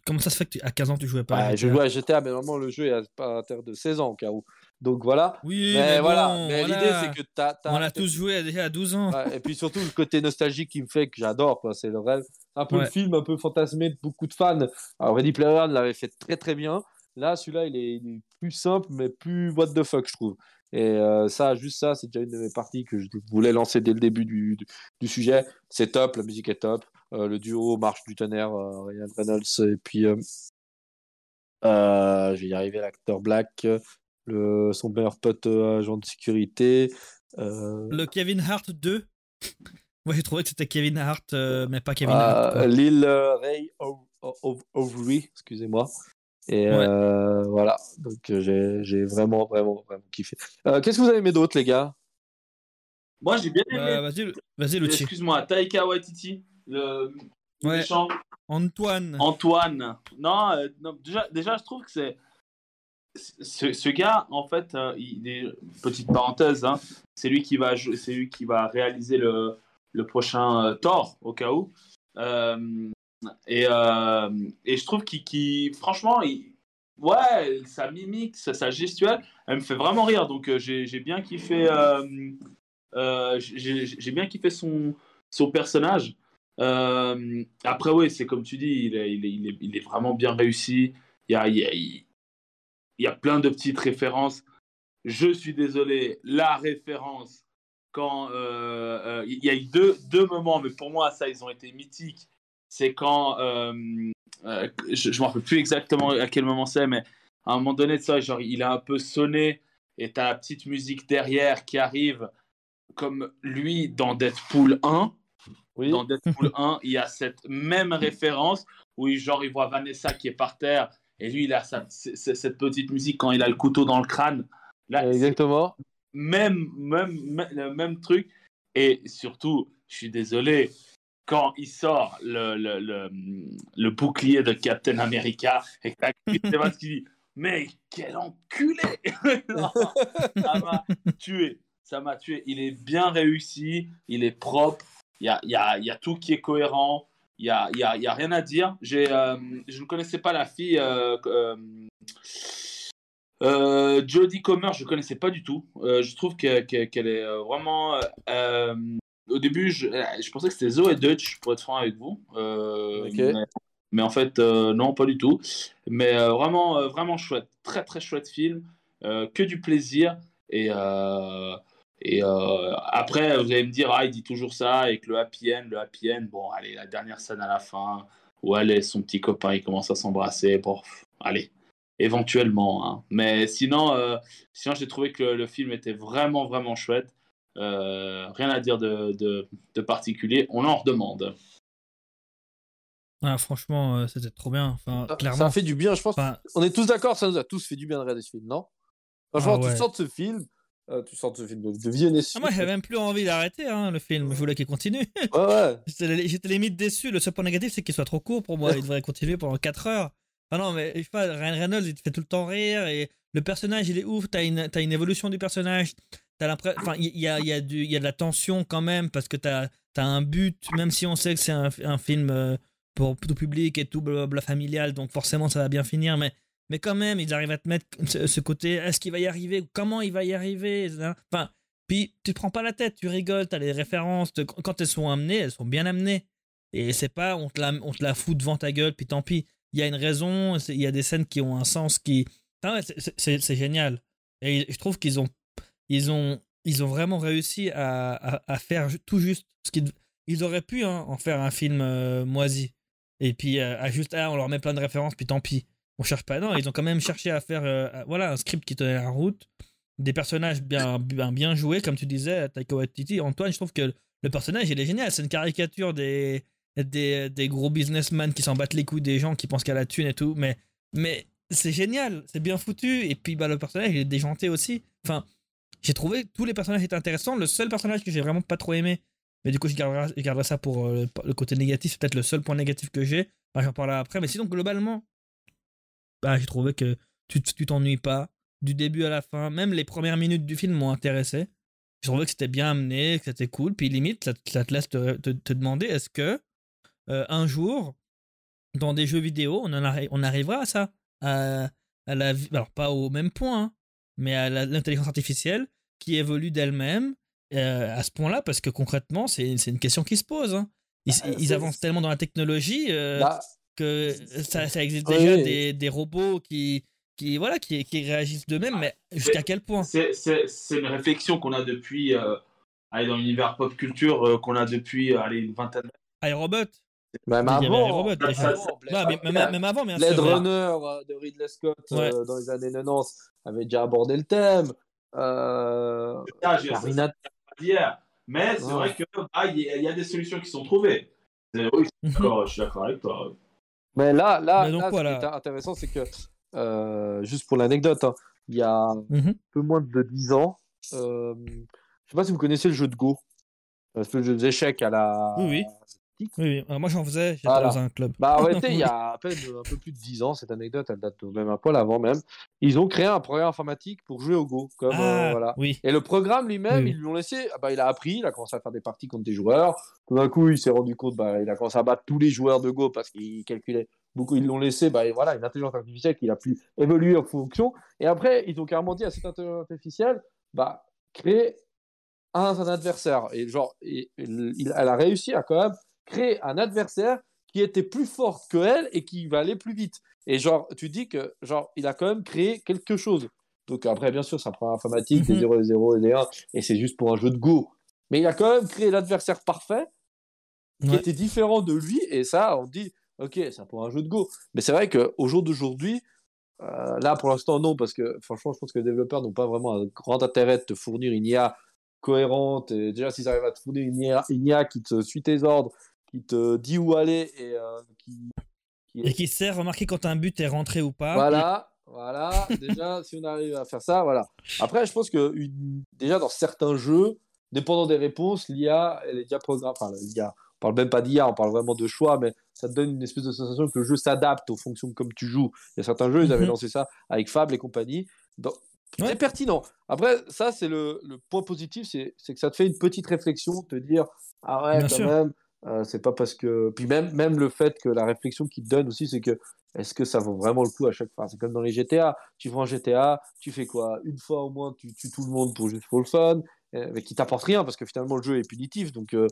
C: Comment ça se fait qu'à 15 ans, tu jouais pas à GTA
A: Je jouais à GTA, mais normalement, le jeu est pas à terre de 16 ans, au cas où. Donc voilà.
C: Oui, mais, voilà.
A: mais l'idée, c'est que tu as,
C: On a tous joué à 12 ans.
A: et puis surtout, le côté nostalgique qui me fait que j'adore, c'est le rêve. Un peu le film, un peu fantasmé de beaucoup de fans. Alors, Ready Player One l'avait fait très très bien. Là, celui-là, il est, plus simple, mais plus what the fuck, je trouve. Et euh, ça, juste ça, c'est déjà une de mes parties que je voulais lancer dès le début du, du, sujet. C'est top, la musique est top. Euh, le duo marche du tonnerre, euh, Ryan Reynolds et puis je vais y arriver, l'acteur Black, le, son meilleur pote agent de sécurité.
C: Le Kevin Hart 2 Moi j'ai trouvé que c'était Kevin Hart, mais pas Kevin Hart.
A: Lil Ray Overy, excusez-moi. Et euh, voilà, donc euh, j'ai vraiment, vraiment, vraiment kiffé. Euh, qu'est-ce que vous avez aimé d'autre, les gars?
B: Moi, j'ai bien
C: aimé. vas-y, vas-y,
B: Excuse-moi, Taika Waititi, le méchant.
C: Antoine.
B: Antoine. Non, non, déjà, déjà, je trouve que c'est. Ce, ce, gars, en fait, il est, petite parenthèse, hein, c'est lui qui va c'est lui qui va réaliser le, le prochain Thor au cas où. Et, euh, et je trouve qu'il, franchement, il, ouais, sa mimique, sa, gestuelle, elle me fait vraiment rire. Donc euh, j'ai, bien kiffé, euh, j'ai, bien kiffé son, son personnage. après, oui, c'est comme tu dis, il est, il est, il est, vraiment bien réussi. Il y a, y y a plein de petites références. Je suis désolé, la référence quand il y a eu deux, deux moments, mais pour moi, ça, ils ont été mythiques c'est quand euh, euh, je, ne me rappelle plus exactement à quel moment c'est, mais à un moment donné de ça, genre il a un peu sonné et t'as la petite musique derrière qui arrive comme lui dans Deadpool 1. Oui. Dans Deadpool 1, il y a cette même référence où genre il voit Vanessa qui est par terre et lui il a cette petite musique quand il a le couteau dans le crâne.
A: Là, Exactement.
B: Même, même, même, même truc. Et surtout, je suis désolé, quand il sort le, le, le, bouclier de Captain America et que qui dit Mais quel enculé Ça m'a tué. Ça m'a tué. Il est bien réussi, il est propre, il y a, y, a, y a, tout qui est cohérent, il n'y a, y a, y a, rien à dire. Euh, je ne connaissais pas la fille. Euh, euh, euh Jodie Comer, je connaissais pas du tout. je trouve qu'elle est vraiment au début, je, euh, je, pensais que c'était Zoé Dutch, pour être franc avec vous. Euh, mais, en fait, euh, non, pas du tout. Mais vraiment, vraiment chouette. Très, très chouette film. que du plaisir. Et, et après, vous allez me dire, ah, il dit toujours ça, avec le happy end. Le happy end, bon, allez, la dernière scène à la fin, où elle et son petit copain, ils commencent à s'embrasser. Bon, allez, éventuellement. Hein. Mais sinon, sinon j'ai trouvé que le, film était vraiment, vraiment chouette. Euh, rien à dire de, de, particulier. On en redemande.
C: Ah, franchement, euh, c'était trop bien. Enfin,
A: ça,
C: clairement.
A: Ça fait du bien, je pense. On est tous d'accord, ça nous a tous fait du bien de regarder ce film, non? Franchement, ah tu sors de ce film, euh, tu sors de ce film de, de
C: ah, Moi, j'avais même plus envie d'arrêter hein, le film. Je voulais qu'il continue.
A: Ouais, ouais.
C: J'étais limite déçu. Le seul point négatif, c'est qu'il soit trop court pour moi. il devrait continuer pendant 4 heures. Ah non, mais je sais pas, Ryan Reynolds, il te fait tout le temps rire et le personnage, il est ouf. T'as une, as une évolution du personnage. Enfin, il y a, y, a y a de la tension quand même parce que tu as, un but, même si on sait que c'est un, un, film euh, pour tout public et tout blablabla familial, donc forcément ça va bien finir, mais, mais quand même, ils arrivent à te mettre ce, côté est-ce qu'il va y arriver Comment il va y arriver Enfin, Puis tu prends pas la tête, tu rigoles, t'as les références. Quand elles sont amenées, elles sont bien amenées. Et c'est pas on te, la, on te la fout devant ta gueule, puis tant pis. Il y a une raison, il y a des scènes qui ont un sens qui. C'est génial. Et je trouve qu'ils ont, ils ont, ils ont vraiment réussi à, à, faire tout juste. Ce qu'ils ils auraient pu hein, en faire un film euh, moisi. Et puis, euh, à juste, ah, on leur met plein de références, puis tant pis. On cherche pas. Non, ils ont quand même cherché à faire euh, voilà, un script qui tenait la route. Des personnages bien, bien, bien joués, comme tu disais, Taika Waititi. Antoine, je trouve que le personnage, il est génial. C'est une caricature des, des, des gros businessmen qui s'en battent les couilles des gens qui pensent qu'à la thune et tout. Mais, mais c'est génial, c'est bien foutu. Et puis, bah, le personnage, il est déjanté aussi. Enfin, j'ai trouvé tous les personnages étaient intéressants. Le seul personnage que j'ai vraiment pas trop aimé, mais du coup, je garderai, ça pour euh, le côté négatif. C'est peut-être le seul point négatif que j'ai. J'en parlerai après. Mais sinon, globalement, bah, j'ai trouvé que tu t'ennuies pas. Du début à la fin, même les premières minutes du film m'ont intéressé. Je trouvais que c'était bien amené, que c'était cool. Puis limite, ça, te laisse te, demander est-ce que euh, un jour, dans des jeux vidéo, on, arrivera à ça? À, la Alors, pas au même point, hein, mais à l'intelligence artificielle qui évolue d'elle-même euh, à ce point-là, parce que concrètement, c'est une question qui se pose. hein. Ils,
A: Bah,
C: ils avancent tellement dans la technologie euh,
A: Bah,
C: que ça, ça existe
A: Oui.
C: déjà des, des robots qui, qui, voilà, qui, qui réagissent d'eux-mêmes, mais jusqu'à quel point?
B: C'est- une réflexion qu'on a depuis, euh, allez, dans l'univers pop culture, euh, qu'on a depuis allez, une vingtaine d'années.
C: iRobot
A: même
C: y avait
A: avant, même
C: déjà.
A: avant,
C: Non, mais même, même avant, bien
A: Blade
C: sûr.
A: Runner euh, de Ridley Scott euh,
C: Ouais.
A: dans les années 90 avait déjà abordé le thème. Euh,
B: Ah,
A: Carina-.
B: Mais c'est
A: Ouais.
B: vrai que ah, il y, a- il y a des solutions qui sont trouvées. C'est- Oui, je suis d'accord- je suis d'accord avec toi.
A: Mais là, là,
C: Mais donc,
A: là,
C: voilà.
A: ce qui est intéressant, c'est que, euh, juste pour l'anecdote, hein, il y a un
C: Mhm.
A: peu moins de 10 ans, euh, je sais pas si vous connaissez le jeu de Go, Euh, ce jeu d'échecs à la.
C: Oui, oui. Oui, moi, j'en faisais, j'étais
A: Voilà.
C: dans un club.
A: Bah, en réalité, il y a à peine un peu plus de 10 ans, cette anecdote, elle date même un poil avant même. Ils ont créé un programme informatique pour jouer au Go. Comme, euh,
C: Ah,
A: voilà.
C: oui.
A: Et le programme lui-même, ils lui ont laissé, ah bah, il a appris, il a commencé à faire des parties contre des joueurs. Tout d'un coup, il s'est rendu compte, bah, il a commencé à battre tous les joueurs de Go parce qu'il calculait beaucoup. Ils l'ont laissé, bah, voilà, une intelligence artificielle qu'il a pu évoluer en fonction. Et après, ils ont carrément dit à cette intelligence artificielle, bah, créer un, un adversaire. Et genre, et- et il- elle a réussi à quand même créer un adversaire qui était plus fort que elle et qui va aller plus vite. Et genre, tu dis que genre, il a quand même créé quelque chose. Donc après, bien sûr, ça prend informatique, des
C: Mhm.
A: 0 et 0 et des 1, et c'est juste pour un jeu de Go. Mais il a quand même créé l'adversaire parfait qui
C: Ouais.
A: était différent de lui, et ça, on dit, ok, ça pour un jeu de Go. Mais c'est vrai qu'au jour d'aujourd'hui, euh, là pour l'instant, non, parce que franchement, je pense que les développeurs n'ont pas vraiment un grand intérêt de te fournir une IA cohérente. Et déjà, s'ils arrivent à te fournir une IA, une IA qui te suit tes ordres, qui te dit où aller et euh, qui, qui
C: Et qui sert à remarquer quand un but est rentré ou pas.
A: voilà, voilà. Déjà, si on arrive à faire ça, voilà. Après, je pense que une- déjà dans certains jeux, dépendant des réponses, l'IA, elle est déjà programmée. Enfin, l'IA, on parle même pas d'IA, on parle vraiment de choix, mais ça te donne une espèce de sensation que le jeu s'adapte aux fonctions comme tu joues. Il y a certains jeux, ils avaient
C: Mhm.
A: lancé ça avec Fable et compagnie. Donc,
C: Ouais.
A: C'est pertinent. Après, ça, c'est le, le point positif, c'est c'est que ça te fait une petite réflexion, te dire, ah ouais,
C: Bien
A: quand
C: sûr.
A: même, euh, c'est pas parce que. Puis même, même le fait que la réflexion qu'il te donne aussi, c'est que est-ce que ça vaut vraiment le coup à chaque fois? C'est comme dans les GTA. Tu prends un GTA, tu fais quoi? Une fois au moins, tu tues tout le monde pour juste pour le fun, euh, mais qui t'apporte rien parce que finalement le jeu est punitif. Donc euh,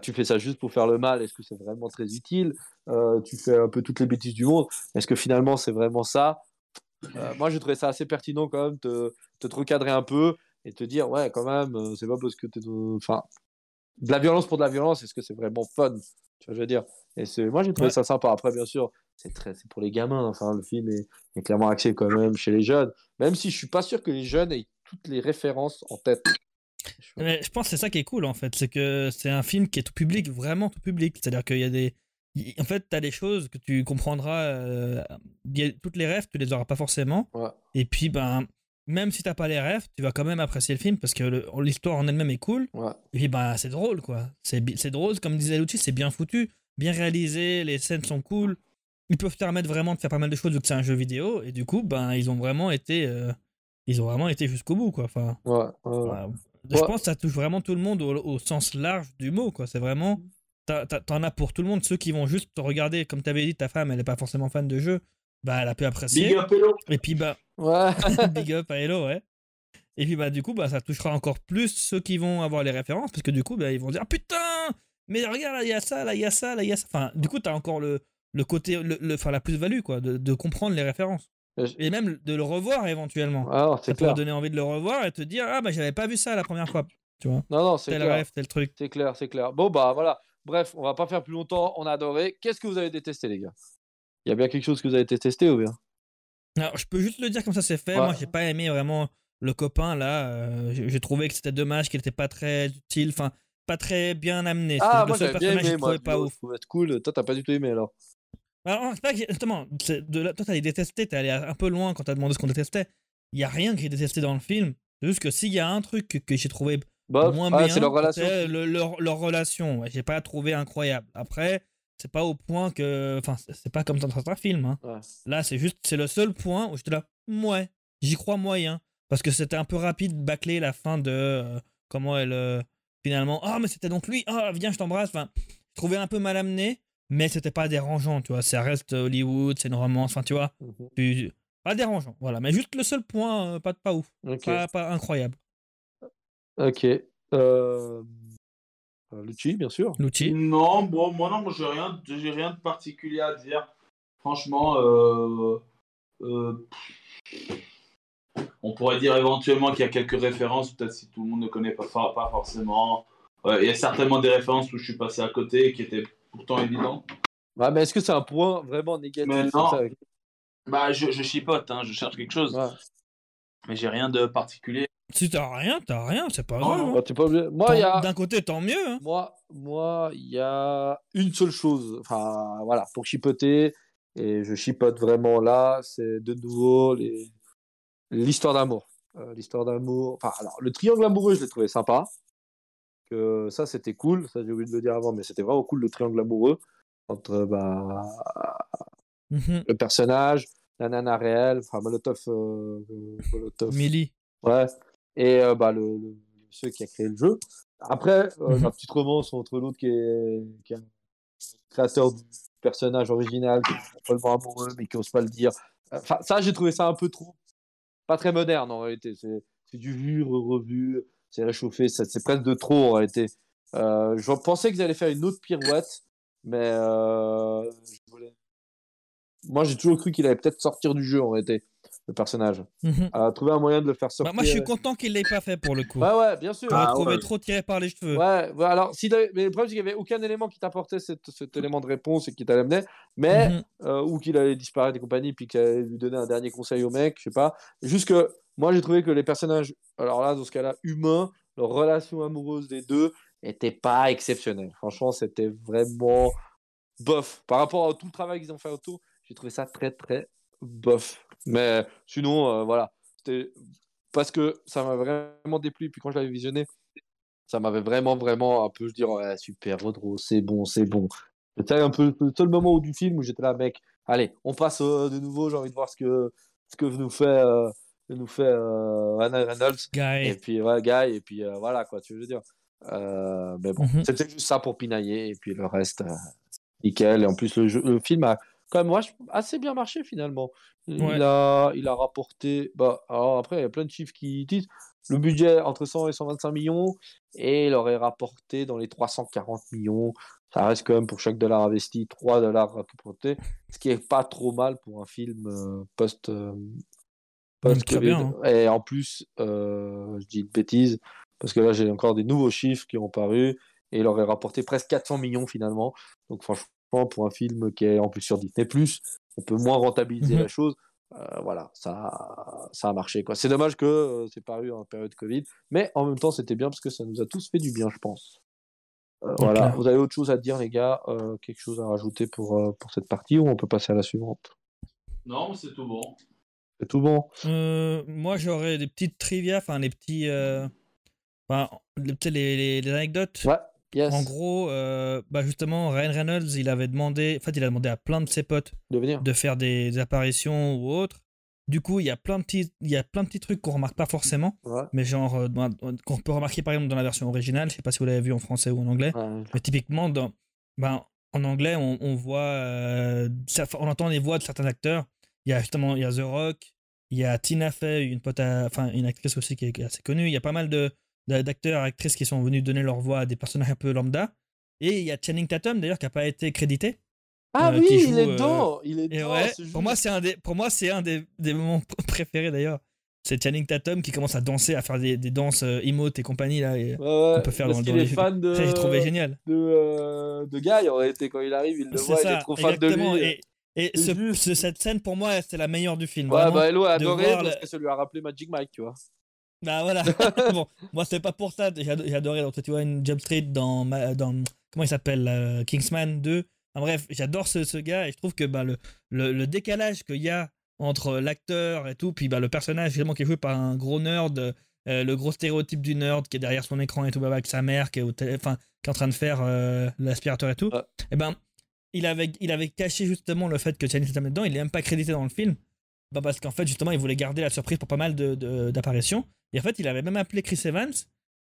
A: tu fais ça juste pour faire le mal. Est-ce que c'est vraiment très utile? Euh, Tu fais un peu toutes les bêtises du monde. Est-ce que finalement c'est vraiment ça? Moi, j'ai trouvé ça assez pertinent quand même, te, te te recadrer un peu et te dire ouais, quand même, c'est pas parce que t'es. Enfin, de la violence pour de la violence. Est-ce que c'est vraiment fun? Tu vois, je veux dire? Et moi, j'ai trouvé
C: Ouais.
A: ça sympa. Après, bien sûr, c'est très, pour les gamins. Enfin, le film est, est clairement axé quand même chez les jeunes. Même si je suis pas sûr que les jeunes aient toutes les références en tête. Je-
C: Mais je pense que c'est ça qui est cool en fait, c'est que c'est un film qui est tout public, vraiment tout public. C'est-à-dire qu'il y a des. En fait, tu as des choses que tu comprendras. euh, Toutes les rêves, tu les auras pas forcément.
A: Ouais.
C: Et puis, ben, même si t'as pas les rêves, tu vas quand même apprécier le film parce que l'histoire en elle-même est cool.
A: Ouais.
C: Et puis, ben, c'est drôle quoi. C'est drôle, comme disait Lucci, c'est bien foutu, bien réalisé, les scènes sont cool. Ils peuvent te permettre vraiment de faire pas mal de choses vu que c'est un jeu vidéo. Et du coup, ben, ils ont vraiment été. euh, Ils ont vraiment été jusqu'au bout quoi. Enfin.
A: Ouais, ouais.
C: Je pense que ça touche vraiment tout le monde au, au sens large du mot, quoi. C'est vraiment. T'en as pour tout le monde. Ceux qui vont juste te regarder, comme t'avais dit, ta femme, elle est pas forcément fan de jeu. Bah, elle a pu apprécier.
B: Big up Hello.
C: Et puis, bah,
A: Ouais.
C: big up à Hello, ouais. Et puis bah du coup bah ça touchera encore plus ceux qui vont avoir les références parce que du coup bah, ils vont dire ah, putain mais regarde là il y a ça là il y a ça là il y a ça. Enfin du coup t'as encore le le côté le, le- enfin la plus value quoi de, de comprendre les références
A: Euh, je-
C: et même de le revoir éventuellement.
A: Alors,
C: Ça
A: clair.
C: donner envie de le revoir et te dire ah bah j'avais pas vu ça la première fois. Tu vois
A: Non, non, c'est
C: tel
A: clair.
C: rêve tel truc.
A: C'est clair, c'est clair. Bon, bah voilà. Bref, on va pas faire plus longtemps. On a adoré. Qu'est-ce que vous avez détesté, les gars? Il y a bien quelque chose que vous avez détesté ou bien
C: Alors, je peux juste le dire comme ça c'est fait.
A: Ouais.
C: Moi, j'ai pas aimé vraiment le copain là. euh, j'ai trouvé que c'était dommage qu'il était pas très utile, enfin pas très bien amené.
A: Ah, moi j'avais bien aimé. Moi,
C: pas ouf.
A: ça cool. Toi, t'as pas du tout aimé alors
C: Alors, pas justement, de là- toi t'as détesté, t'es allé un peu loin quand t'as demandé ce qu'on détestait. Il y a rien que j'ai détesté dans le film. C'est juste que s'il y a un truc que, que j'ai trouvé moins
A: Ah,
C: bien,
A: c'est leur relation.
C: le- leur, leur relation. Ouais, j'ai pas trouvé incroyable. Après, c'est pas au point que, enfin, c'est- pas comme dans certains films. hein.
A: Ouais.
C: Là, c'est juste, c'est le seul point où j'étais là, ouais, j'y crois moyen. Parce que c'était un peu rapide, bâcler la fin de euh, comment elle, euh, finalement, ah, mais c'était donc lui, ah, viens, je t'embrasse. Enfin, je trouvais un peu mal amené, mais c'était pas dérangeant, tu vois. Ça reste Hollywood, c'est une romance, enfin, tu vois.
A: Mhm.
C: Puis, pas dérangeant, voilà. Mais juste le seul point, euh, pas, pas ouf, pas, pas incroyable.
A: Ok. Euh... euh, Lucci, bien sûr.
C: L'outil.
B: Non, bon, moi non, j'ai rien, j'ai rien de particulier à dire. Franchement, euh, euh, on pourrait dire éventuellement qu'il y a quelques références, peut-être si tout le monde ne connaît pas, pas pas forcément. Euh, il y a certainement des références où je suis passé à côté et qui étaient pourtant évidentes.
A: Ouais, mais est-ce que c'est un point vraiment négatif
B: Mais
A: comme
B: non.
A: ça
B: Bah, je, je chipote, hein, je cherche quelque chose,
A: Ouais.
B: mais j'ai rien de particulier.
C: Si t'as rien, t'as rien, c'est pas
B: Non,
C: grave. hein.
A: Bah, t'es pas obligé- Moi,
C: Tant-
A: il y a.
C: D'un côté, tant mieux. hein.
A: Moi, moi, il y a une seule chose. Enfin, voilà, pour chipoter, et je chipote vraiment là, c'est de nouveau les... l'histoire d'amour. Euh, l'histoire d'amour. Enfin, alors, le triangle amoureux, je l'ai trouvé sympa. Que ça, c'était cool. Ça, j'ai oublié de le dire avant, mais c'était vraiment cool le triangle amoureux entre bah,
C: Mhm.
A: le personnage, la nana réelle, enfin Molotov, euh, euh, Molotov,
C: Millie.
A: Ouais. Et euh, bah, le, le- ceux qui a créé le jeu. Après, euh,
C: Mhm.
A: la petite romance entre l'autre qui est, qui est un créateur du personnage original, qui est follement amoureux, mais qui n'ose pas le dire. Enfin, ça, j'ai trouvé ça un peu trop. Pas très moderne en réalité. C'est c'est du vu, revu, c'est réchauffé, ça- c'est presque de trop en réalité. Euh, je pensais qu'ils allaient faire une autre pirouette, mais euh, je voulais- moi j'ai toujours cru qu'il allait peut-être sortir du jeu en réalité, le personnage.
C: Mhm.
A: À trouver un moyen de le faire sortir.
C: Bah, moi, je suis content qu'il l'ait pas fait pour le coup.
A: Ouais, ouais, bien sûr.
C: J'aurais
B: Ah,
C: trouvé
B: ouais.
C: trop tiré par les cheveux.
A: Ouais, ouais, alors, si mais le problème, c'est qu'il n'y avait aucun élément qui t'apportait cet, cet élément de réponse et qui t'amenait, mais,
C: Mhm.
A: euh, ou qu'il allait disparaître et compagnie, puis qu'il allait lui donner un dernier conseil au mec, je sais pas. Juste que, moi, j'ai trouvé que les personnages, alors là, dans ce cas-là, humains, leur relation amoureuse des deux était pas exceptionnelle. Franchement, c'était vraiment bof. Par rapport à tout le travail qu'ils ont fait autour, j'ai trouvé ça très, très bof. Mais sinon, euh, voilà. C'était parce que ça m'a vraiment déplu. Puis quand je l'avais visionné, ça m'avait vraiment, vraiment un peu, je dis, ouais, super, Rodro, c'est bon, c'est bon. C'était un peu le seul moment où, du film où j'étais là, mec, allez, on passe euh, de nouveau, j'ai envie de voir ce que, ce que nous fait, euh, nous fait euh, Ryan Reynolds. Et
C: Guy.
A: puis, ouais, Guy, et puis euh, voilà, quoi, tu veux dire. Euh, mais bon,
C: Mhm.
A: c'était juste ça pour pinailler, et puis le reste, euh, nickel. Et en plus, le, jeu- le film a quand même assez bien marché finalement. Il,
C: Ouais.
A: a, il a rapporté. Bah, alors après, il y a plein de chiffres qui disent le budget entre 100 et 125 millions, et il aurait rapporté dans les 340 millions. Ça reste quand même pour chaque dollar investi 3 dollars rapportés, ce qui est pas trop mal pour un film euh, post. euh, post
C: très bien, hein.
A: Et en plus, euh, je dis une bêtise, parce que là j'ai encore des nouveaux chiffres qui ont paru, et il aurait rapporté presque 400 millions finalement. Donc franchement, pour un film qui est en plus sur Disney+, on peut moins rentabiliser
C: Mhm.
A: la chose. Euh, voilà, ça, ça a marché. quoi. C'est dommage que euh, c'est paru en période Covid, mais en même temps c'était bien parce que ça nous a tous fait du bien, je pense. Euh, voilà,
C: clair.
A: vous avez autre chose à dire les gars Euh, Quelque chose à rajouter pour, euh, pour cette partie ou on peut passer à la suivante?
B: Non, c'est tout bon.
A: C'est tout bon
C: Euh, moi, j'aurais des petites trivia, enfin, les petits. euh, Enfin, les, les- les anecdotes.
A: Ouais, yes,
C: En gros, euh, bah justement, Ryan Reynolds, il avait demandé, en fait, il a demandé à plein de ses potes
A: de venir.
C: de faire des, des apparitions ou autres. Du coup, il y a plein de petits, il y a plein de petits trucs qu'on remarque pas forcément,
A: Ouais.
C: mais genre euh, qu'on peut remarquer par exemple dans la version originale. Je sais pas si vous l'avez vu en français ou en anglais,
A: Ouais.
C: mais typiquement dans, ben, en anglais, on, on voit, euh, on entend les voix de certains acteurs. Il y a justement, il y a The Rock, Il y a Tina Fey, une pote, à- enfin une actrice aussi qui est, assez connue. Il y a pas mal de- d'acteurs, actrices qui sont venus donner leur voix à des personnages un peu lambda. Et il y a Channing Tatum d'ailleurs qui a pas été crédité.
A: Ah
C: Euh,
A: oui, il est
C: euh,
A: dedans. Il est
C: Et
A: dedans.
C: ouais, pour moi c'est un des, pour moi c'est un des, des moments préférés d'ailleurs. C'est Channing Tatum qui commence à danser, à faire des, des danses euh, emotes et compagnie là. Et...
A: Ouais, ouais,
C: peut faire
A: parce
C: dans- dans les-
A: fan de.
C: Ça j'ai trouvé génial.
A: de, euh, de Guy aurait été quand il arrive, il le voit, il
C: ça,
A: est trop fan de lui.
C: Et, et ce- ce- cette scène pour moi c'est la meilleure du film.
A: Ouais, bah Hello a adoré parce
C: le-
A: que ça lui a rappelé Magic Mike, tu vois.
C: Bah voilà. bon, moi c'est pas pour ça. J'ai ado- j'ai adoré. Donc, tu vois une Jump Street dans, dans comment il s'appelle euh, Kingsman 2. Enfin, bref, j'adore ce, ce gars et je trouve que bah, le, le, le décalage qu'il y a entre l'acteur et tout, puis bah, le personnage finalement qui est joué par un gros nerd, euh, le gros stéréotype du nerd qui est derrière son écran et tout, bah, avec sa mère qui est, au télé- enfin, qui est en train de faire euh, l'aspirateur et tout.
A: Ouais.
C: Et ben, il avait, il avait caché justement le fait que Channing Tatum dedans. Il est même pas crédité dans le film. Bah parce qu'en fait, justement, il voulait garder la surprise pour pas mal de- de- d'apparitions. Et en fait, il avait même appelé Chris Evans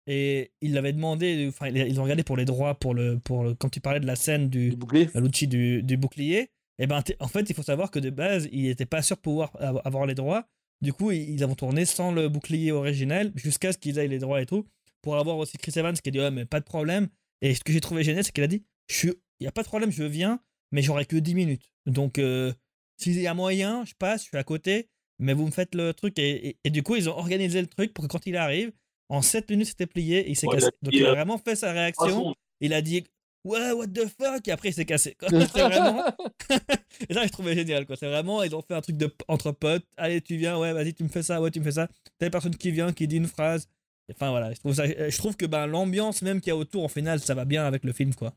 C: et il l'avait demandé. Enfin, ils ont regardé pour les droits pour le, pour le, quand tu parlais de la scène du, l'outil du, du bouclier. Et ben, t'es- en fait, il faut savoir que de base, il n'était pas sûr de pouvoir av- avoir les droits. Du coup, ils ont tourné sans le bouclier original jusqu'à ce qu'ils aient les droits et tout. Pour avoir aussi Chris Evans qui a dit, ouais, mais pas de problème. Et ce que j'ai trouvé génial, c'est qu'il a dit, il n'y a pas de problème, je viens, mais j'aurai que 10 minutes. Donc, euh, s'il y a moyen, je passe, je suis à côté, mais vous me faites le truc. Et, et- et du coup, ils ont organisé le truc pour que quand il arrive, en 7 minutes, c'était plié et il s'est
B: Ouais,
C: cassé. Donc,
B: il
C: a
B: a-
C: vraiment fait sa réaction. Il a dit, ouais, what the fuck, et après, il s'est cassé. C'est vraiment. et ça, je trouvais génial. quoi. C'est vraiment, ils ont fait un truc de, entre potes. Allez, tu viens, ouais, vas-y, tu me fais ça, ouais, tu me fais ça. Telle personne qui vient, qui dit une phrase. Enfin, voilà. Je trouve, ça, je trouve que ben, l'ambiance même qu'il y a autour, en final, ça va bien avec le film, quoi.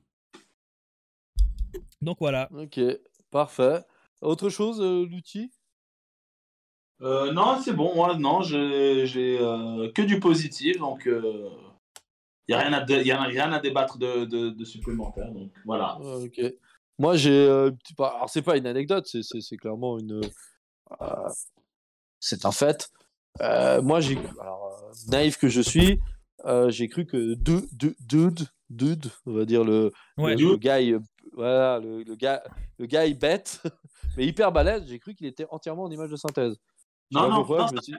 C: Donc voilà.
A: Ok, parfait. Autre chose, euh, l'outil
B: euh, non, c'est bon. Moi, non, j'ai euh, que du positif, donc il n'y a, rien à dé- y a rien à débattre de, de, de supplémentaire. Donc voilà.
A: Ouais, Ok. Moi, j'ai. euh, Alors, c'est pas une anecdote, c'est- clairement une. euh, C'est un fait. Euh, moi, j'ai. Alors, euh, naïf que je suis, euh, j'ai cru que Du- Du- Dude, Dude, on va dire le,
C: Ouais.
A: le, le gars, euh, voilà, le, le gars, le gars est bête, mais hyper balèze. J'ai cru qu'il était entièrement en image de synthèse.
B: Non, non,
A: pourquoi,
B: non, c'est.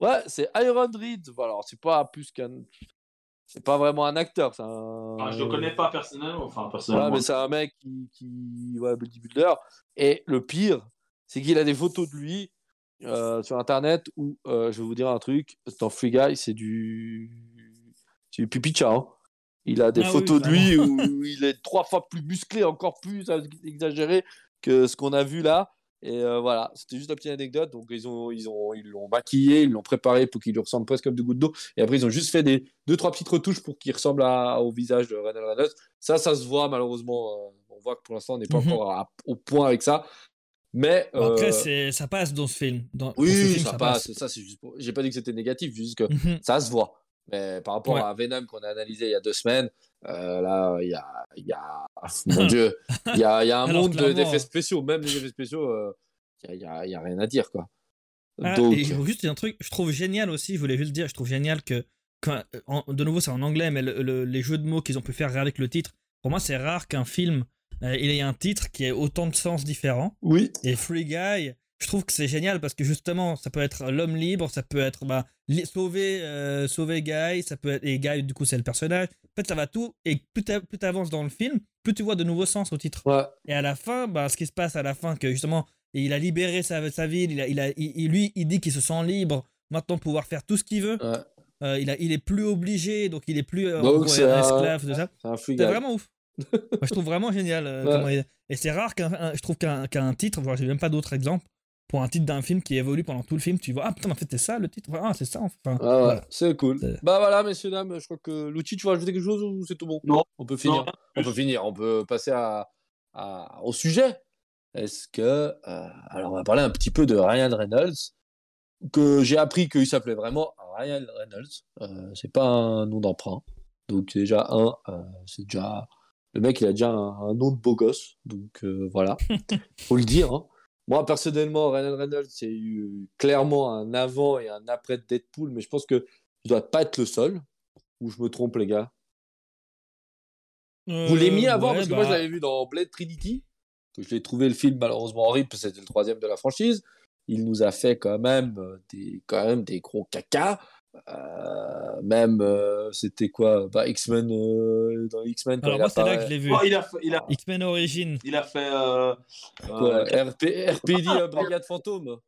A: Ouais, c'est Iron Reed. Voilà, alors, c'est pas plus qu'un. C'est pas vraiment un acteur, c'est un.
B: Ah, je le connais pas personnellement. Enfin,
A: Ouais,
B: personnellement.
A: mais c'est un mec qui, qui ouais, bodybuilder. Et le pire, c'est qu'il a des photos de lui euh, sur internet où euh, je vais vous dire un truc dans Free Guy, c'est du, c'est du pipi de chat, hein. Il a des
C: Ah oui,
A: photos de lui où il est trois fois plus musclé, encore plus exagéré que ce qu'on a vu là. Et euh, voilà, c'était juste la petite anecdote. Donc ils ont, ils ont, ils l'ont maquillé, ils l'ont préparé pour qu'il lui ressemble presque comme de gouttes d'eau. Et après ils ont juste fait des deux trois petites retouches pour qu'il ressemble à- au visage de Reynald Reynolds. Ça, ça se voit malheureusement. euh, on voit que pour l'instant on n'est pas
C: Mhm.
A: encore à- au point avec ça. Mais
C: Bon, Après,
A: euh,
C: ça passe dans ce film. Dans, dans ce
A: oui,
C: film,
A: ça, passe. Ça c'est juste. pour- J'ai pas dit que c'était négatif, juste que
C: Mhm.
A: ça se voit. Mais par rapport
C: Ouais.
A: à Venom qu'on a analysé il y a deux semaines, euh, là, il y a, y a, mon Dieu, il y a, y a un
C: Alors,
A: monde d'effets spéciaux, même les effets spéciaux, euh, il y, a, y a rien à dire, quoi.
C: Ah,
A: Donc,
C: et juste un truc, je trouve génial aussi, je voulais juste dire, je trouve génial que, quand- en- de nouveau c'est en anglais, mais le- le- les jeux de mots qu'ils ont pu faire avec le titre, pour moi c'est rare qu'un film euh, il ait un titre qui ait autant de sens différents.
A: oui,
C: Et Free Guy, je trouve que c'est génial parce que justement ça peut être l'homme libre, ça peut être bah, sauver, euh, sauver Guy, ça peut être, et Guy du coup c'est le personnage. En fait ça va tout, et plus tu avances dans le film, plus tu vois de nouveaux sens au titre.
A: ouais,
C: Et à la fin, bah, ce qui se passe à la fin, que justement, il a libéré sa, sa ville, il a, il a, il- il- lui, il dit qu'il se sent libre maintenant pouvoir faire tout ce qu'il veut.
A: ouais.
C: Euh, il, a, il est plus obligé, donc il est plus euh,
A: Donc,
C: gros,
A: c'est
C: un esclave, tout ça.
A: c'est
C: vraiment ouf. Moi, je trouve vraiment génial. euh,
A: Ouais.
C: comment il- Et c'est rare qu'un, un- je trouve qu'un, titre, voilà, j'ai même pas d'autres exemples, pour un titre d'un film qui évolue pendant tout le film, tu vois, ah putain, en fait, c'est ça le titre. Ah, c'est ça. Enfin,
A: Ah ouais,
C: voilà.
A: c'est cool. Bah voilà, messieurs, dames, je crois que l'outil, tu veux ajouter quelque chose ou c'est tout bon?
B: Non.
A: On peut finir.
B: Non.
A: On peut finir, on peut passer à, à- au sujet. Est-ce que. euh, alors, on va parler un petit peu de Ryan Reynolds, que j'ai appris qu'il s'appelait vraiment Ryan Reynolds. Euh, c'est pas un nom d'emprunt. Donc, déjà, un, euh, c'est déjà. Le mec, il a déjà un, un nom de beau gosse. Donc, euh, voilà. Faut le dire. hein. Moi, personnellement, Ryan Reynolds, c'est eu clairement un avant et un après de Deadpool, mais je pense que je dois pas être le seul. Ou je me trompe, les gars? Vous l'avez mis
C: Euh,
A: avant
C: ouais,
A: parce que moi je
C: bah,
A: l'avais vu dans Blade Trinity, que je l'ai trouvé le film malheureusement horrible parce que c'était le troisième de la franchise. il nous a fait quand même euh, des, quand même des gros caca. Euh, même, euh, c'était quoi? Bah, X-Men, euh, dans X-Men.
C: Alors moi, c'est là que je l'ai vu.
B: Oh, il a fait, il a,
C: X-Men Origins.
B: il a fait euh,
A: Quoi,
B: euh,
A: RP, RPD, euh, Brigade Fantôme?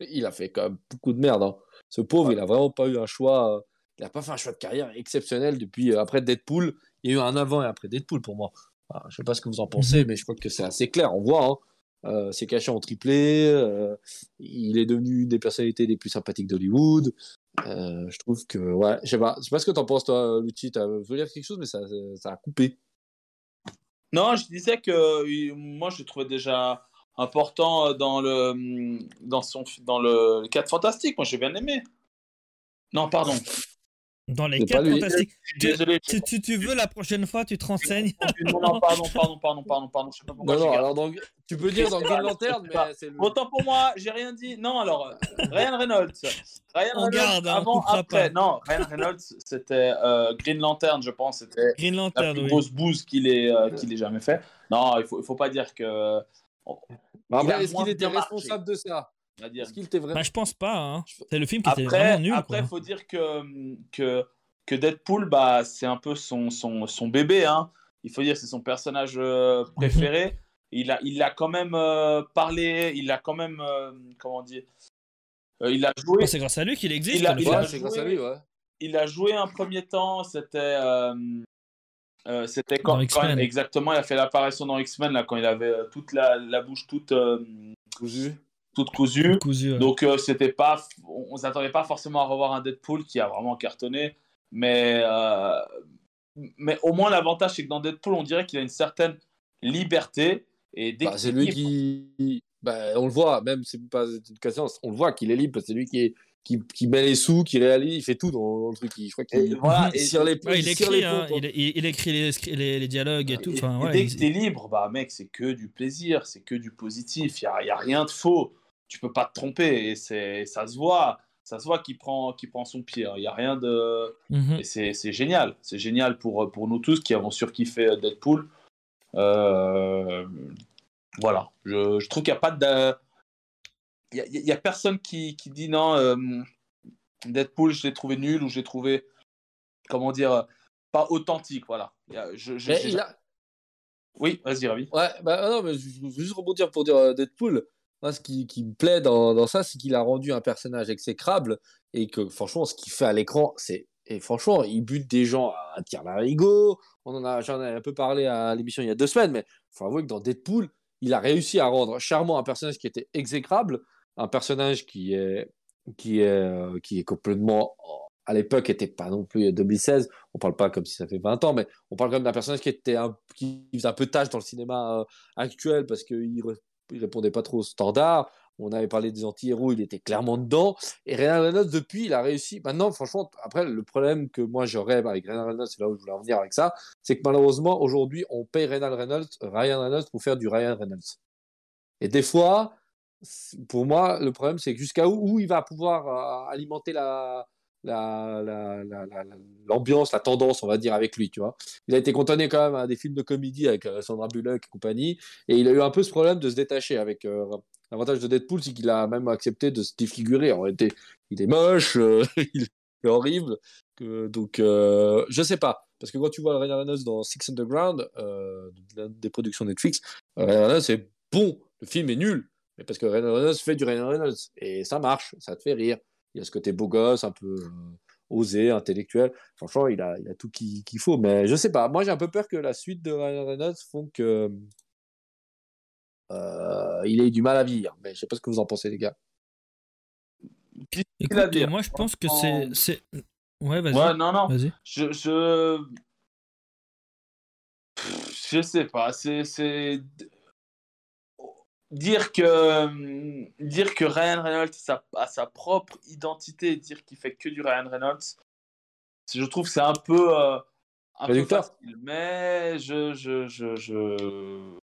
A: Il a fait quand même beaucoup de merde. hein. Ce pauvre, il a vraiment pas eu un choix. Il a pas fait un choix de carrière exceptionnel depuis euh, après Deadpool. Il y a eu un avant et après Deadpool pour moi. Alors, je sais pas ce que vous en pensez, mais je crois que c'est assez clair. On voit. Hein. Euh, ses cachets ont triplé. euh, il est devenu une des personnalités les plus sympathiques d'Hollywood. Euh, je trouve que ouais, je sais pas, je sais pas ce que t'en penses toi, Lucci. Tu veux dire quelque chose, mais ça, ça a coupé.
B: Non, je disais que euh, moi je le trouvais déjà important dans le dans son dans le 4 fantastique. Moi j'ai bien aimé. Non, pardon.
C: Dans les
A: C'est pas
C: 4
A: lui.
C: fantastiques. Tu-
B: Désolé.
C: Si tu, tu veux, la prochaine fois, tu te renseignes.
B: Non, non, pardon, pardon, pardon, pardon, pardon. Je sais pas pourquoi
A: Non, non, alors dans- tu peux dire dans Green Lantern, mais c'est le.
B: Autant pour moi, j'ai rien dit. Non, alors, Ryan Reynolds. Ryan
C: On
B: Reynolds,
C: garde, hein,
B: avant, après.
C: pas.
B: Non, Ryan Reynolds, c'était euh, Green Lantern, je pense. C'était
C: Green
B: la
C: Lantern,
B: plus
C: oui.
B: grosse bouse qu'il ait, euh, qu'il ait jamais fait. Non, il faut, il faut pas dire que. on
A: Bah, après, est-ce qu'il était
B: marché.
A: responsable de ça?
B: Va dire.
A: Est-ce qu'il était vraiment.
C: Bah, je pense pas. Hein. C'est le film qui était
B: Après,
C: vraiment nul.
B: après,
C: quoi.
B: faut dire que, que, que Deadpool, bah, c'est un peu son, son, son bébé. Hein. Il faut dire, c'est son personnage euh,
C: Mhm.
B: préféré. Il a, il a quand même euh, parlé, il a quand même, euh, comment dire, euh, il a joué,
C: Oh, c'est grâce à lui qu'il existe.
B: Il a-
C: le
B: il a-
A: Ouais, c'est grâce à lui, ouais.
B: il a joué un premier temps, c'était, euh, euh, c'était quand,
C: Dans X-Men.
B: quand- exactement, il a fait l'apparition dans X-Men là quand il avait euh, toute la, la bouche toute, euh,
A: Cousu.
B: Toute cousue.
C: Ouais.
B: Donc euh, c'était pas, on, s'attendait pas forcément à revoir un Deadpool qui a vraiment cartonné, mais euh, mais au moins l'avantage c'est que dans Deadpool on dirait qu'il a une certaine liberté et dès
A: Bah, c'est lui qui. Bah, on le voit, même c'est pas une question, on le voit qu'il est libre, c'est lui qui, est... qui, qui met les sous, qui réalise, il fait tout dans, dans le truc. Il... Je crois
B: Et
A: qu'il
B: voilà,
A: il
B: et-
A: tire les
C: Ouais, il
A: il tire
C: écrit,
A: les
C: hein, il, il- il écrit les, les, les dialogues et tout.
B: Et-
C: Enfin,
B: et
C: ouais,
B: dès
C: il-
B: que t'es libre, bah mec, c'est que du plaisir, c'est que du positif. Il y a, y a rien de faux. Tu peux pas te tromper et c'est ça se voit. Ça se voit qu'il prend, qu'il prend son pied. Il y a rien de.
C: Mhm.
B: Et c'est c'est génial. C'est génial pour, pour nous tous qui avons surkiffé euh, Deadpool. Euh, Voilà. Je, je trouve qu'il n'y a pas de. Il y a, il y a personne qui, qui dit non, euh, Deadpool, je l'ai trouvé nul ou je l'ai trouvé, comment dire, pas authentique. Voilà. Il y a- je- je-
A: Mais
B: j'ai-
A: il a-
B: Oui, vas-y, Ravi.
A: Ouais, bah ah non, mais je veux juste rebondir pour dire Deadpool. Ce qui, me plaît dans, ça, c'est qu'il a rendu un personnage exécrable et que franchement, ce qu'il fait à l'écran, c'est. Et franchement, il bute des gens à un tir d'arigot. On en a, j'en ai un peu parlé à l'émission il y a deux semaines, mais faut avouer que dans Deadpool, il a réussi à rendre charmant un personnage qui était exécrable, un personnage qui est, qui est, euh, qui est complètement. À l'époque, était pas non plus 2016. On parle pas comme si ça fait 20 ans, mais on parle quand même d'un personnage qui était qui faisait un peu tâche dans le cinéma euh, actuel parce qu'il il répondait pas trop aux standards. On avait parlé des anti-héros, il était clairement dedans. Et Reynolds, depuis, il a réussi. Maintenant, franchement, après, le problème que moi j'aurais avec Reynolds, c'est là où je voulais en venir avec ça, c'est que malheureusement, aujourd'hui, on paye Reynolds, Ryan Reynolds pour faire du Ryan Reynolds. Et des fois, pour moi, le problème, c'est jusqu'à où, où il va pouvoir euh, alimenter la, la, la- la- la- la- l'ambiance, la tendance, on va dire, avec lui, tu vois. Il a été cantonné quand même à des films de comédie avec euh, Sandra Bullock et compagnie, et il a eu un peu ce problème de se détacher avec. euh, L'avantage de Deadpool, c'est qu'il a même accepté de se défigurer. En réalité, il est moche, euh, il est horrible. donc, je sais pas. Parce que quand tu vois Ryan Reynolds dans Six Underground, des productions Netflix, Ryan Reynolds, c'est bon. Le film est nul. Mais parce que Ryan Reynolds fait du Ryan Reynolds. Et ça marche, ça te fait rire. Il a ce côté beau gosse, un peu euh, osé, intellectuel. Franchement, il a, il a tout qu'il qu'il faut. Mais je sais pas. Moi, j'ai un peu peur que la suite de Ryan Reynolds font que. euh, il ait du mal à vivre. Mais je sais pas ce que vous en pensez, les gars.
C: Écoute,
B: à dire.
C: moi je pense que c'est. c'est- Ouais, vas-y.
B: Ouais, non, non.
C: Vas-y.
B: Je, je... Pff, je sais pas. C'est, c'est dire que dire que Ryan Reynolds a sa, propre identité, et dire qu'il fait que du Ryan Reynolds, je trouve que c'est un peu euh, un peu
A: Réducteur.
B: facile. Mais je je je je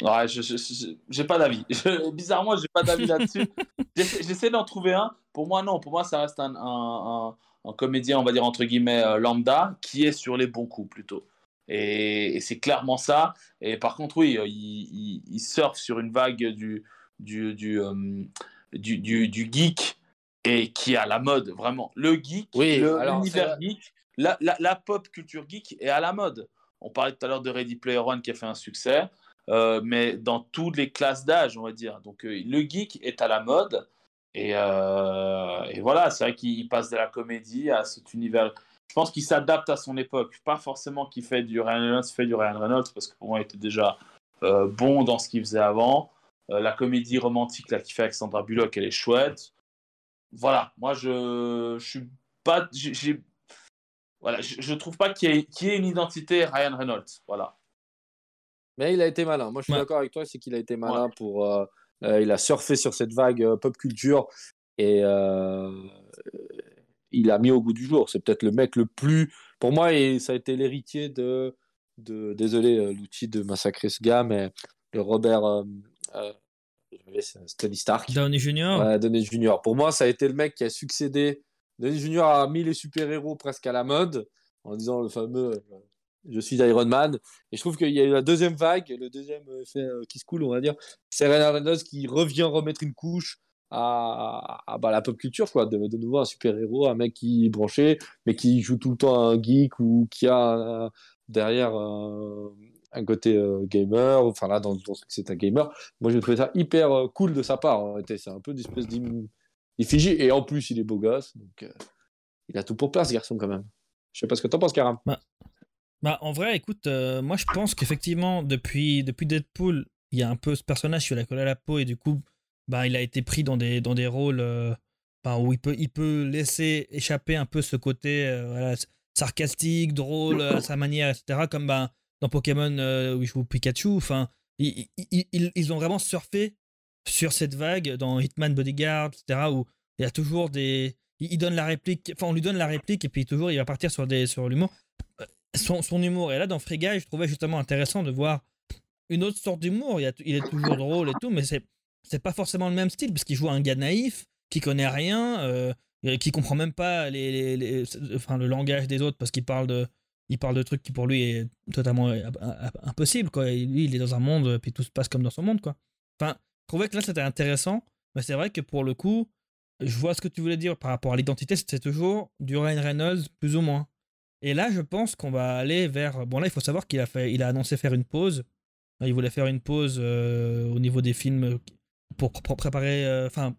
B: Ouais, je, j'ai pas d'avis. Bizarrement, j'ai pas d'avis là-dessus. J'essaie j'essaie d'en trouver un. Pour moi, non. Pour moi, ça reste un, un, un- un comédien, on va dire entre guillemets, euh, lambda, qui est sur les bons coups plutôt. Et, c'est clairement ça. Et par contre, oui, il, il, surfe sur une vague du, du, du, du, du, geek et qui est à la mode, vraiment. Le geek,
A: oui,
B: l'univers geek, la, la, la, pop culture geek est à la mode. On parlait tout à l'heure de Ready Player One qui a fait un succès, euh, mais dans toutes les classes d'âge, on va dire. Donc euh, le geek est à la mode. Et, euh, et voilà, c'est vrai qu'il passe de la comédie à cet univers. Je pense qu'il s'adapte à son époque. Pas forcément qu'il fait du Ryan Reynolds, fait du Ryan Reynolds, parce que pour moi, il était déjà bon dans ce qu'il faisait avant. la comédie romantique là, qu'il fait avec Sandra Bullock, elle est chouette. Voilà, moi, je, je suis pas. J'ai voilà, je ne trouve pas qu'il y, ait une identité Ryan Reynolds. Voilà.
A: Mais il a été malin. Moi, je suis d'accord avec toi, c'est qu'il a été malin pour. Euh, euh, il a surfé sur cette vague euh, pop culture et il a mis au goût du jour. C'est peut-être le mec le plus. Pour moi, et ça a été l'héritier de, de. Désolé, l'outil de massacrer ce gars, mais le Robert. Stanley Stark.
C: Downey Junior.
A: Ouais, Downey Junior. Pour moi, ça a été le mec qui a succédé Denis Junior a mis les super-héros presque à la mode en disant le fameux euh, je suis Iron Man. Et je trouve qu'il y a eu la deuxième vague, le deuxième effet euh, qui se coule, on va dire. C'est Ryan Reynolds qui revient remettre une couche à, bah, la pop culture, quoi. De, nouveau un super-héros, un mec qui est branché, mais qui joue tout le temps un geek ou qui a derrière un côté euh, gamer. Enfin, là, dans, dans ce c'est un gamer. Moi, j'ai trouvé ça hyper cool de sa part. C'est un peu une espèce il Fiji et en plus il est beau gosse, donc euh, il a tout pour plaire ce garçon quand même. Je sais pas ce que t'en penses, Karam.
C: Bah, bah, en vrai, écoute, euh, moi je pense qu'effectivement depuis depuis Deadpool, il y a un peu ce personnage sur la colle à la peau et du coup, bah il a été pris dans des dans des rôles euh, où il peut il peut laisser échapper un peu ce côté sarcastique, drôle à sa manière, etc. Comme bah, dans Pokémon où il joue Pikachu. Enfin, ils, ils, ils ont vraiment surfé sur cette vague dans Hitman Bodyguard, etc., où il y a toujours des. Il, donne la réplique, enfin, on lui donne la réplique et puis toujours il va partir sur, sur l'humour. Euh, son, son, humour. Et là, dans Free Guy, je trouvais justement intéressant de voir une autre sorte d'humour. Il, il, est toujours drôle et tout, mais c'est, c'est pas forcément le même style, parce qu'il joue un gars naïf, qui connaît rien, euh, qui comprend même pas les, enfin, le langage des autres, parce qu'il parle de. Il parle de trucs qui pour lui est totalement euh, impossible quoi. Lui, il est dans un monde puis tout se passe comme dans son monde quoi. Enfin, je trouvais que là c'était intéressant, mais c'est vrai que pour le coup, je vois ce que tu voulais dire par rapport à l'identité, c'était toujours du Ryan Reynolds plus ou moins. Et là, je pense qu'on va aller vers. Bon, là, il faut savoir qu'il a, il a annoncé faire une pause. Il voulait faire une pause euh, au niveau des films pour, préparer. Euh, enfin,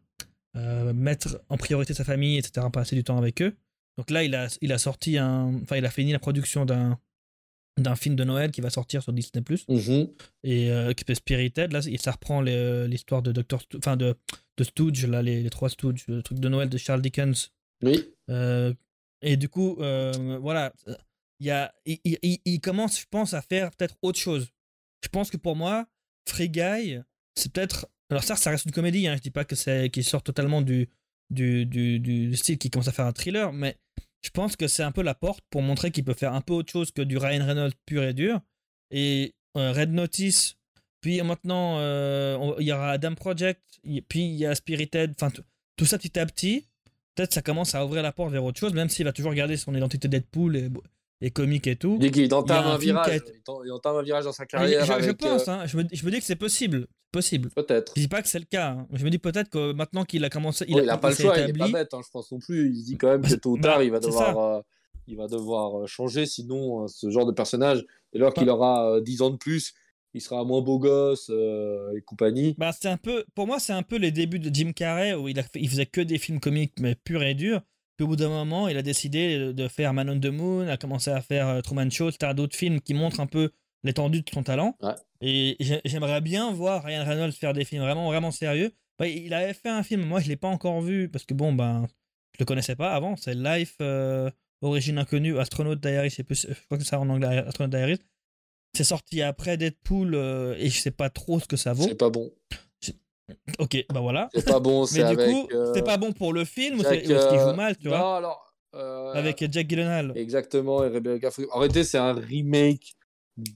C: euh, mettre en priorité sa famille, etc., passer du temps avec eux. Donc là, il a, il a sorti un. Enfin, il a fini la production d'un d'un film de Noël qui va sortir sur Disney Plus
A: mhm.
C: et euh, qui s'appelle Spirited là ça reprend l'histoire de Doctor enfin de, de Stooge là les, trois Stooges le truc de Noël de Charles Dickens
A: oui
C: euh, et du coup voilà il y a il, il, commence je pense à faire peut-être autre chose je pense que pour moi Free Guy c'est peut-être alors ça ça reste une comédie hein, je dis pas que qui sort totalement du style qui commence à faire un thriller mais je pense que c'est un peu la porte pour montrer qu'il peut faire un peu autre chose que du Ryan Reynolds pur et dur. Et euh, Red Notice, puis maintenant euh, il y aura Adam Project, puis il y a Spirited, enfin tout ça petit à petit. Peut-être ça commence à ouvrir la porte vers autre chose, même s'il va toujours garder son identité Deadpool et, et comique et tout.
A: Il entame un, virage. Il entame un virage dans sa carrière.
C: Je, pense, euh, hein, je, me, je me dis que c'est possible possible.
A: Peut-être.
C: Je dis pas que c'est le cas. Hein. Je me dis peut-être que maintenant qu'il a commencé,
A: il, a, pas le choix. Il est pas bête, hein, je pense non plus. Il dit quand même que tôt ou bah, tard, il va devoir, euh, il va devoir euh, changer. Sinon, euh, ce genre de personnage, dès lors qu'il aura 10 ans de plus, il sera moins beau gosse et compagnie.
C: Bah, c'est un peu, pour moi, c'est un peu les débuts de Jim Carrey où il, a il faisait que des films comiques mais purs et durs. Puis au bout d'un moment, il a décidé de faire Man on the Moon, a commencé à faire Truman Show, etc. D'autres films qui montrent un peu l'étendue de son talent. Et j'aimerais bien voir Ryan Reynolds faire des films vraiment, vraiment sérieux. Bah, il avait fait un film, moi je l'ai pas encore vu parce que bon, ben, je le connaissais pas avant. C'est Life, euh, Origine Inconnue, Astronaut Diaries, je, plus, je crois que c'est ça en anglais, Astronaut Diaries. C'est sorti après Deadpool euh, et je sais pas trop ce que ça vaut.
A: C'est pas bon.
C: Ok, bah voilà.
A: C'est pas bon,
C: c'est
A: avec.
C: Mais du coup,
A: euh,
C: c'est pas bon pour le film ou, est-ce qu'il joue mal, tu
A: non,
C: vois
A: alors.
C: Avec Jack Gyllenhaal.
A: Exactement, et Rebecca En réalité, c'est un remake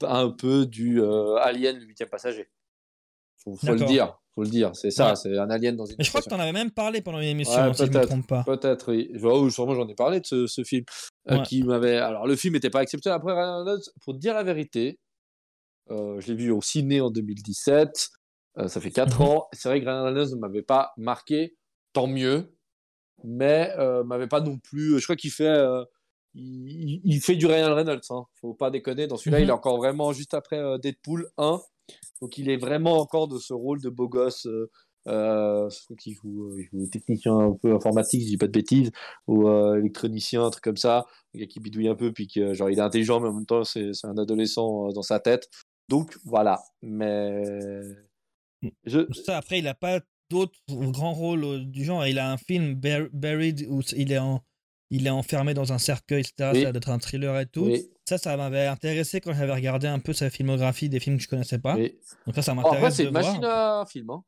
A: un peu du euh, Alien, le huitième passager. Faut, faut le dire. faut le dire. C'est ça,
C: Ouais.
A: c'est un alien dans une
C: Mais je crois que
A: station.
C: tu en avais même parlé pendant une émission,
A: Ouais,
C: si je me
A: peut-être.
C: trompe pas.
A: Peut-être, oui. Oh, sûrement, j'en ai parlé de ce, ce film. euh, qui m'avait. Alors, le film n'était pas exceptionnel. Après, pour te dire la vérité, euh, je l'ai vu au ciné en 2017. Euh, ça fait 4
C: Mhm.
A: ans. C'est vrai que Ryan Reynolds ne m'avait pas marqué. Tant mieux. Mais euh, m'avait pas non plus. Je crois qu'il fait. euh, il, il fait du Ryan Reynolds. Hein. Faut pas déconner. Dans celui-là,
C: Mhm.
A: il est encore vraiment juste après euh, Deadpool 1. Donc, il est vraiment encore de ce rôle de beau gosse. Euh, euh, joue, euh, il joue technicien un peu informatique, si je dis pas de bêtises, ou euh, électronicien, un truc comme ça, qui bidouille un peu, puis que genre il est intelligent, mais en même temps c'est un adolescent euh, dans sa tête. Donc voilà, mais je,
C: Ça, après, il a pas d'autres grands rôles euh, du genre. Il a un film, Bur- Buried, où il est, en, il est enfermé dans un cercueil, etc.
A: Oui.
C: Ça doit être un thriller et tout.
A: oui,
C: Ça, ça m'avait intéressé quand j'avais regardé un peu sa filmographie des films que je connaissais pas.
A: oui.
C: Donc ça, ça
A: Oh, après
C: m'intéresse
A: c'est une machine à film, hein.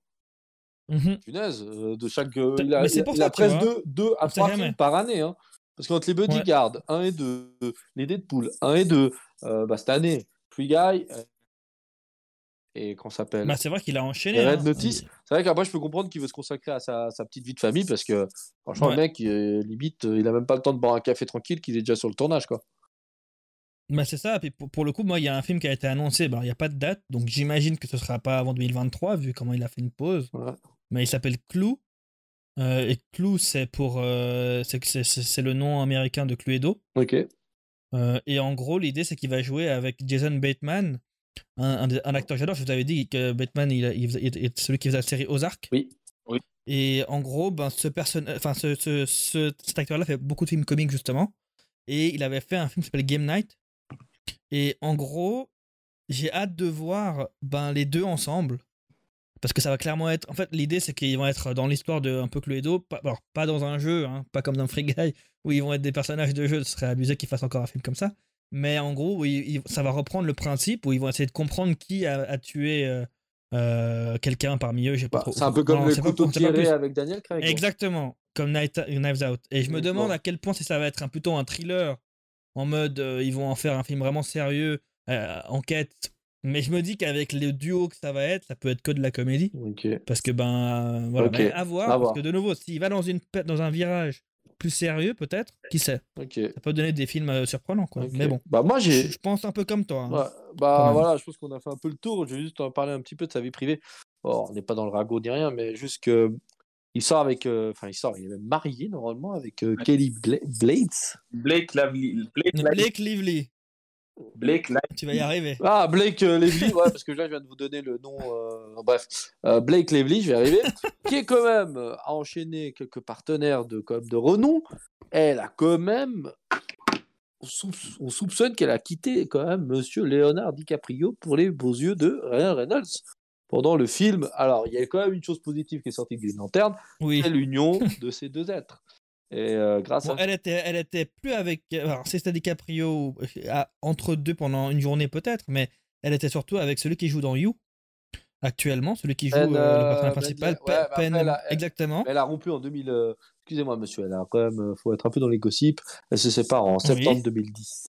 C: Mhm.
A: Punaise, euh, de chaque, euh,
C: Mais
A: il a,
C: pour
A: il
C: ça,
A: a presque deux, deux à trois films par année, hein. Parce qu'entre les Bodyguards 1 et 2, les Deadpool 1 et 2, euh, bah, cette année, Free Guy, euh, et qu'on s'appelle
C: Bah, c'est vrai qu'il a enchaîné. Hein.
A: Notice, c'est vrai qu'après, je peux comprendre qu'il veut se consacrer à sa, sa petite vie de famille parce que, franchement,
C: Ouais.
A: le mec, euh, limite, il a même pas le temps de boire un café tranquille qu'il est déjà sur le tournage, quoi.
C: Bah, c'est ça. Puis pour, pour le coup, moi, il y a un film qui a été annoncé. Bah, il n'y a pas de date. Donc j'imagine que ce sera pas avant 2023, vu comment il a fait une pause. Mais il s'appelle Clou. Euh, et Clou, c'est pour. euh, c'est- c'est c'est- c'est le nom américain de Cluedo.
A: Ok.
C: Euh, et en gros, l'idée, c'est qu'il va jouer avec Jason Bateman, un, un, des- un acteur que j'adore. Je vous avais dit que Bateman, il, il, faisait- il est celui qui faisait la série Ozark.
A: Oui.
B: Oui.
C: Et en gros, ben, ce person... enfin, ce, ce, ce- cet acteur-là fait beaucoup de films comiques, justement. Et il avait fait un film qui s'appelle Game Night. Et en gros, j'ai hâte de voir ben, les deux ensemble. Parce que ça va clairement être. En fait, l'idée, c'est qu'ils vont être dans l'histoire de un peu Cluedo. Pas, alors, pas dans un jeu, hein, pas comme dans Free Guy, où ils vont être des personnages de jeu. Ce serait abusé qu'ils fassent encore un film comme ça. Mais en gros, ça va reprendre le principe où ils vont essayer de comprendre qui a, a tué euh, euh, quelqu'un parmi eux. j'ai pas
A: Bah,
C: trop-
A: c'est un peu comme
C: Non,
A: le couteau
C: pas
A: tiré avec Daniel Craig.
C: Exactement, comme Night- Knives Out. Et je me
A: Oui,
C: demande à quel point si ça va être un, plutôt un thriller, en mode euh, ils vont en faire un film vraiment sérieux, enquête. Mais je me dis qu'avec le duo que ça va être, ça peut être que de la comédie. Parce que ben voilà, mais à voir.
A: à
C: parce
A: voir.
C: que de nouveau, s'il va dans, une, dans un virage plus sérieux, peut-être, qui sait,
A: Ok.
C: ça peut donner des films euh, surprenants. Quoi. Mais bon,
A: Bah, moi, j'ai.
C: je pense un peu comme toi. hein.
A: Ouais, bah voilà, je pense qu'on a fait un peu le tour. Je vais juste en parler un petit peu de sa vie privée. On n'est pas dans le ragot ni rien, mais juste que il sort avec, euh, enfin il sort, il est même marié normalement avec euh, Kelly Bla- Blades.
B: Blake Lively. Blake, Lively-
C: Blake Lively,
B: Blake Lively.
C: tu vas y arriver.
A: Ah Blake euh, Lively, ouais, parce que là je viens de vous donner le nom. euh, bref, Euh, Blake Lively, je vais arriver, qui est quand même a enchaîné quelques partenaires de comme de renom. Elle a quand même, on, soup- on soupçonne qu'elle a quitté quand même Monsieur Leonard DiCaprio pour les beaux yeux de Ryan Reynolds. Pendant le film, alors il y a quand même une chose positive qui est sortie de Green Lantern,
C: Oui.
A: c'est l'union de ces deux êtres. Et euh, grâce
C: Bon,
A: à
C: elle était, elle était plus avec. Alors, c'était DiCaprio euh, à- entre deux pendant une journée peut-être, mais elle était surtout avec celui qui joue dans You actuellement, celui qui joue
A: Ben,
C: euh, le personnage
A: ben,
C: principal,
A: ouais, elle a- elle-
C: exactement.
A: Elle a rompu en 2000. euh, Excusez-moi, monsieur, elle a quand même. faut être un peu dans les gossips. Elle se sépare en septembre 2010.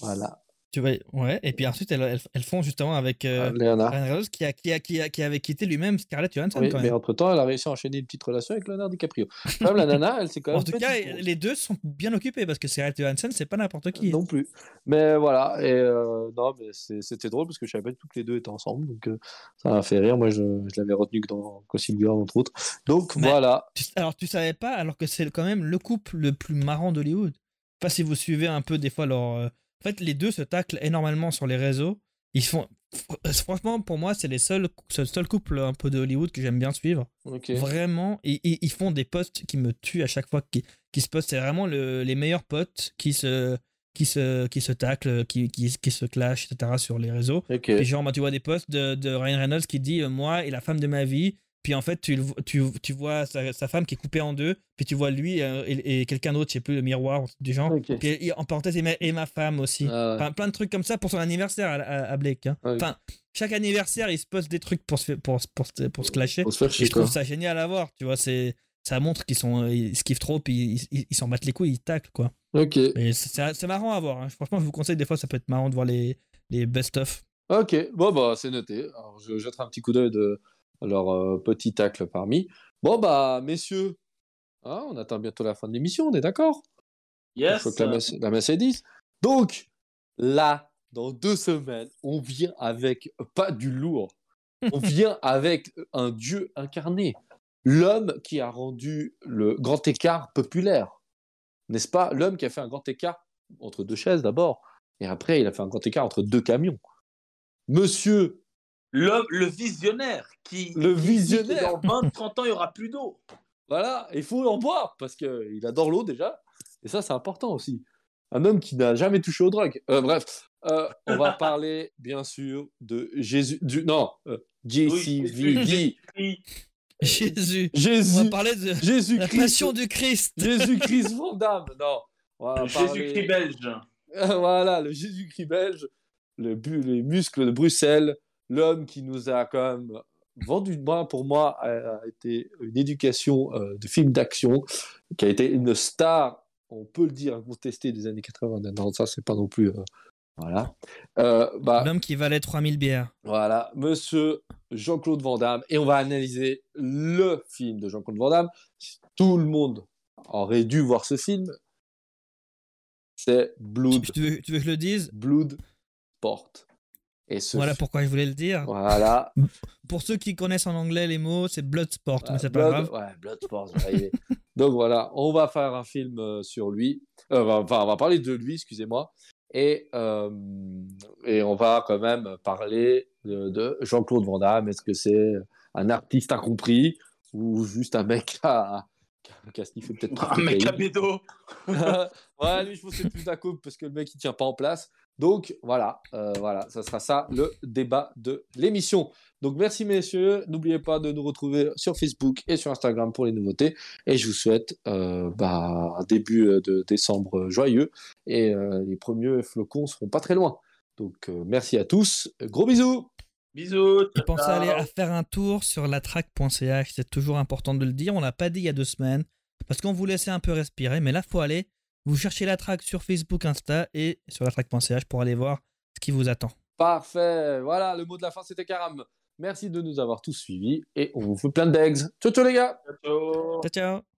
A: Voilà.
C: Tu vois, ouais. Et puis ensuite, elles, elles, elles font justement avec euh,
A: Euh,
C: Reynolds qui, a, qui, a, qui, a- qui avait quitté lui-même Scarlett Johansson
A: Oui,
C: quand
A: mais entre-temps, elle a réussi à enchaîner une petite relation avec Leonard DiCaprio. Quand même, la nana, elle s'est quand même.
C: En tout cas,
A: pause.
C: les deux sont bien occupés parce que Scarlett Johansson, c'est pas n'importe qui.
A: Non plus. Mais voilà. Et euh, non, mais c'était drôle parce que je savais pas du tout que les deux étaient ensemble. Donc euh, ça m'a fait rire. Moi, je, je l'avais retenu que dans Gossip Girl, entre autres. Donc
C: Mais-
A: voilà.
C: Tu- Alors, tu savais pas, alors que c'est quand même le couple le plus marrant d'Hollywood. Je sais pas si vous suivez un peu des fois leur. Euh, En fait, les deux se taclent énormément sur les réseaux. Ils font. fr- Franchement, pour moi, c'est les seuls, seul couple un peu de Hollywood que j'aime bien suivre. Vraiment, et, et- ils font des posts qui me tuent à chaque fois qui, qui se postent. C'est vraiment le- les meilleurs potes qui se, qui se, qui se taclent, qui, qui, qui se clashent, etc. sur les réseaux. Puis genre, bah, tu vois des posts de, de Ryan Reynolds qui dit euh, Moi et la femme de ma vie. Puis en fait, tu, tu, tu vois sa, sa femme qui est coupée en deux. Puis tu vois lui euh, et, et quelqu'un d'autre, je sais plus, le miroir du genre.
A: Ok.
C: Puis il- en parenthèse, et ma, et ma femme aussi.
A: Ah ouais.
C: Enfin, plein de trucs comme ça pour son anniversaire à, à- à Blake. hein.
A: Ouais.
C: Enfin, chaque anniversaire, il se poste des trucs pour se, pour, pour, se- pour se clasher.
A: Se faire
C: Et
A: chier,
C: je trouve ça génial à voir. Tu vois, c'est ça montre qu'ils sont euh, ils se kiffent trop. Puis ils- s'en battent les couilles, ils taclent quoi.
A: Ok.
C: C'est- marrant à voir. hein. Franchement, je vous conseille des fois, ça peut être marrant de voir les, les best-of.
A: Ok, bon, bah, c'est noté. Alors, je jetterai un petit coup d'œil de leur euh, petit tacle parmi. Bon, bah, messieurs, hein, on attend bientôt la fin de l'émission, on est d'accord? Il
B: Yes.
A: faut que la, messe, la messe est 10. Donc, là, dans deux semaines, on vient avec pas du lourd. On vient avec un dieu incarné. L'homme qui a rendu le grand écart populaire. N'est-ce pas? L'homme qui a fait un grand écart entre deux chaises d'abord. Et après, il a fait un grand écart entre deux camions. Monsieur,
B: L'homme, le visionnaire qui.
A: Le
B: qui
A: visionnaire.
B: Dans 20-30 ans, il n'y aura plus d'eau.
A: voilà, il faut en boire parce qu'il adore l'eau déjà. Et ça, c'est important aussi. Un homme qui n'a jamais touché aux drogues. Euh, bref, euh, on va parler bien sûr de Jésus. Du, non, euh, JCVD.
B: Oui.
C: Jésus. On
A: Jésus.
C: va parler de la
A: Jésus-Christ.
C: passion du Christ.
A: Jésus-Christ Van Damme. Non. On va parler-
B: Jésus-Christ belge.
A: voilà, le Jésus-Christ belge, le bu- les muscles de Bruxelles, l'homme qui nous a quand même vendu, moi, pour moi, a, été une éducation euh, de film d'action, qui a été une star, on peut le dire, incontestée des années 80. Non, ça, c'est pas non plus. euh, voilà. Euh, bah,
C: L'homme qui valait 3000 bières.
A: voilà, monsieur Jean-Claude Van Damme, et on va analyser le film de Jean-Claude Van Damme. Tout le monde aurait dû voir ce film. C'est Blood.
C: Tu veux, tu veux que je le dise?
A: Blood Sport. Et ce
C: Voilà pourquoi je voulais le dire.
A: Voilà.
C: Pour ceux qui connaissent en anglais les mots, c'est Bloodsport, mais c'est pas
A: Blood,
C: grave.
A: ouais, Bloodsport. Donc voilà, on va faire un film euh, sur lui. Euh, enfin, on va parler de lui, excusez-moi. Et, euh, et on va quand même parler de, de Jean-Claude Van Damme. Est-ce que c'est un artiste incompris ou juste un mec a sniffé peut-être
B: Un mec à bédo.
A: ouais, lui, je pense que c'est plus la coupe parce que le mec, il tient pas en place. Donc, voilà, euh, voilà, ça sera ça le débat de l'émission. Donc, merci, messieurs. N'oubliez pas de nous retrouver sur Facebook et sur Instagram pour les nouveautés. Et je vous souhaite euh, bah, un début euh, de décembre joyeux. Et euh, les premiers flocons seront pas très loin. Donc, euh, merci à tous. Gros bisous.
B: Bisous.
C: Pensez à aller à faire un tour sur latrack.ch, c'est toujours important de le dire. On l'a pas dit il y a deux semaines parce qu'on vous laissait un peu respirer, mais là faut aller. Vous cherchez la track sur Facebook, Insta et sur latrack.ch pour aller voir ce qui vous attend.
A: Parfait. Voilà, le mot de la fin, c'était Karam. Merci de nous avoir tous suivis et on vous fait plein d'eggs. Ciao, ciao, les gars.
B: Ciao, ciao.
C: Ciao ciao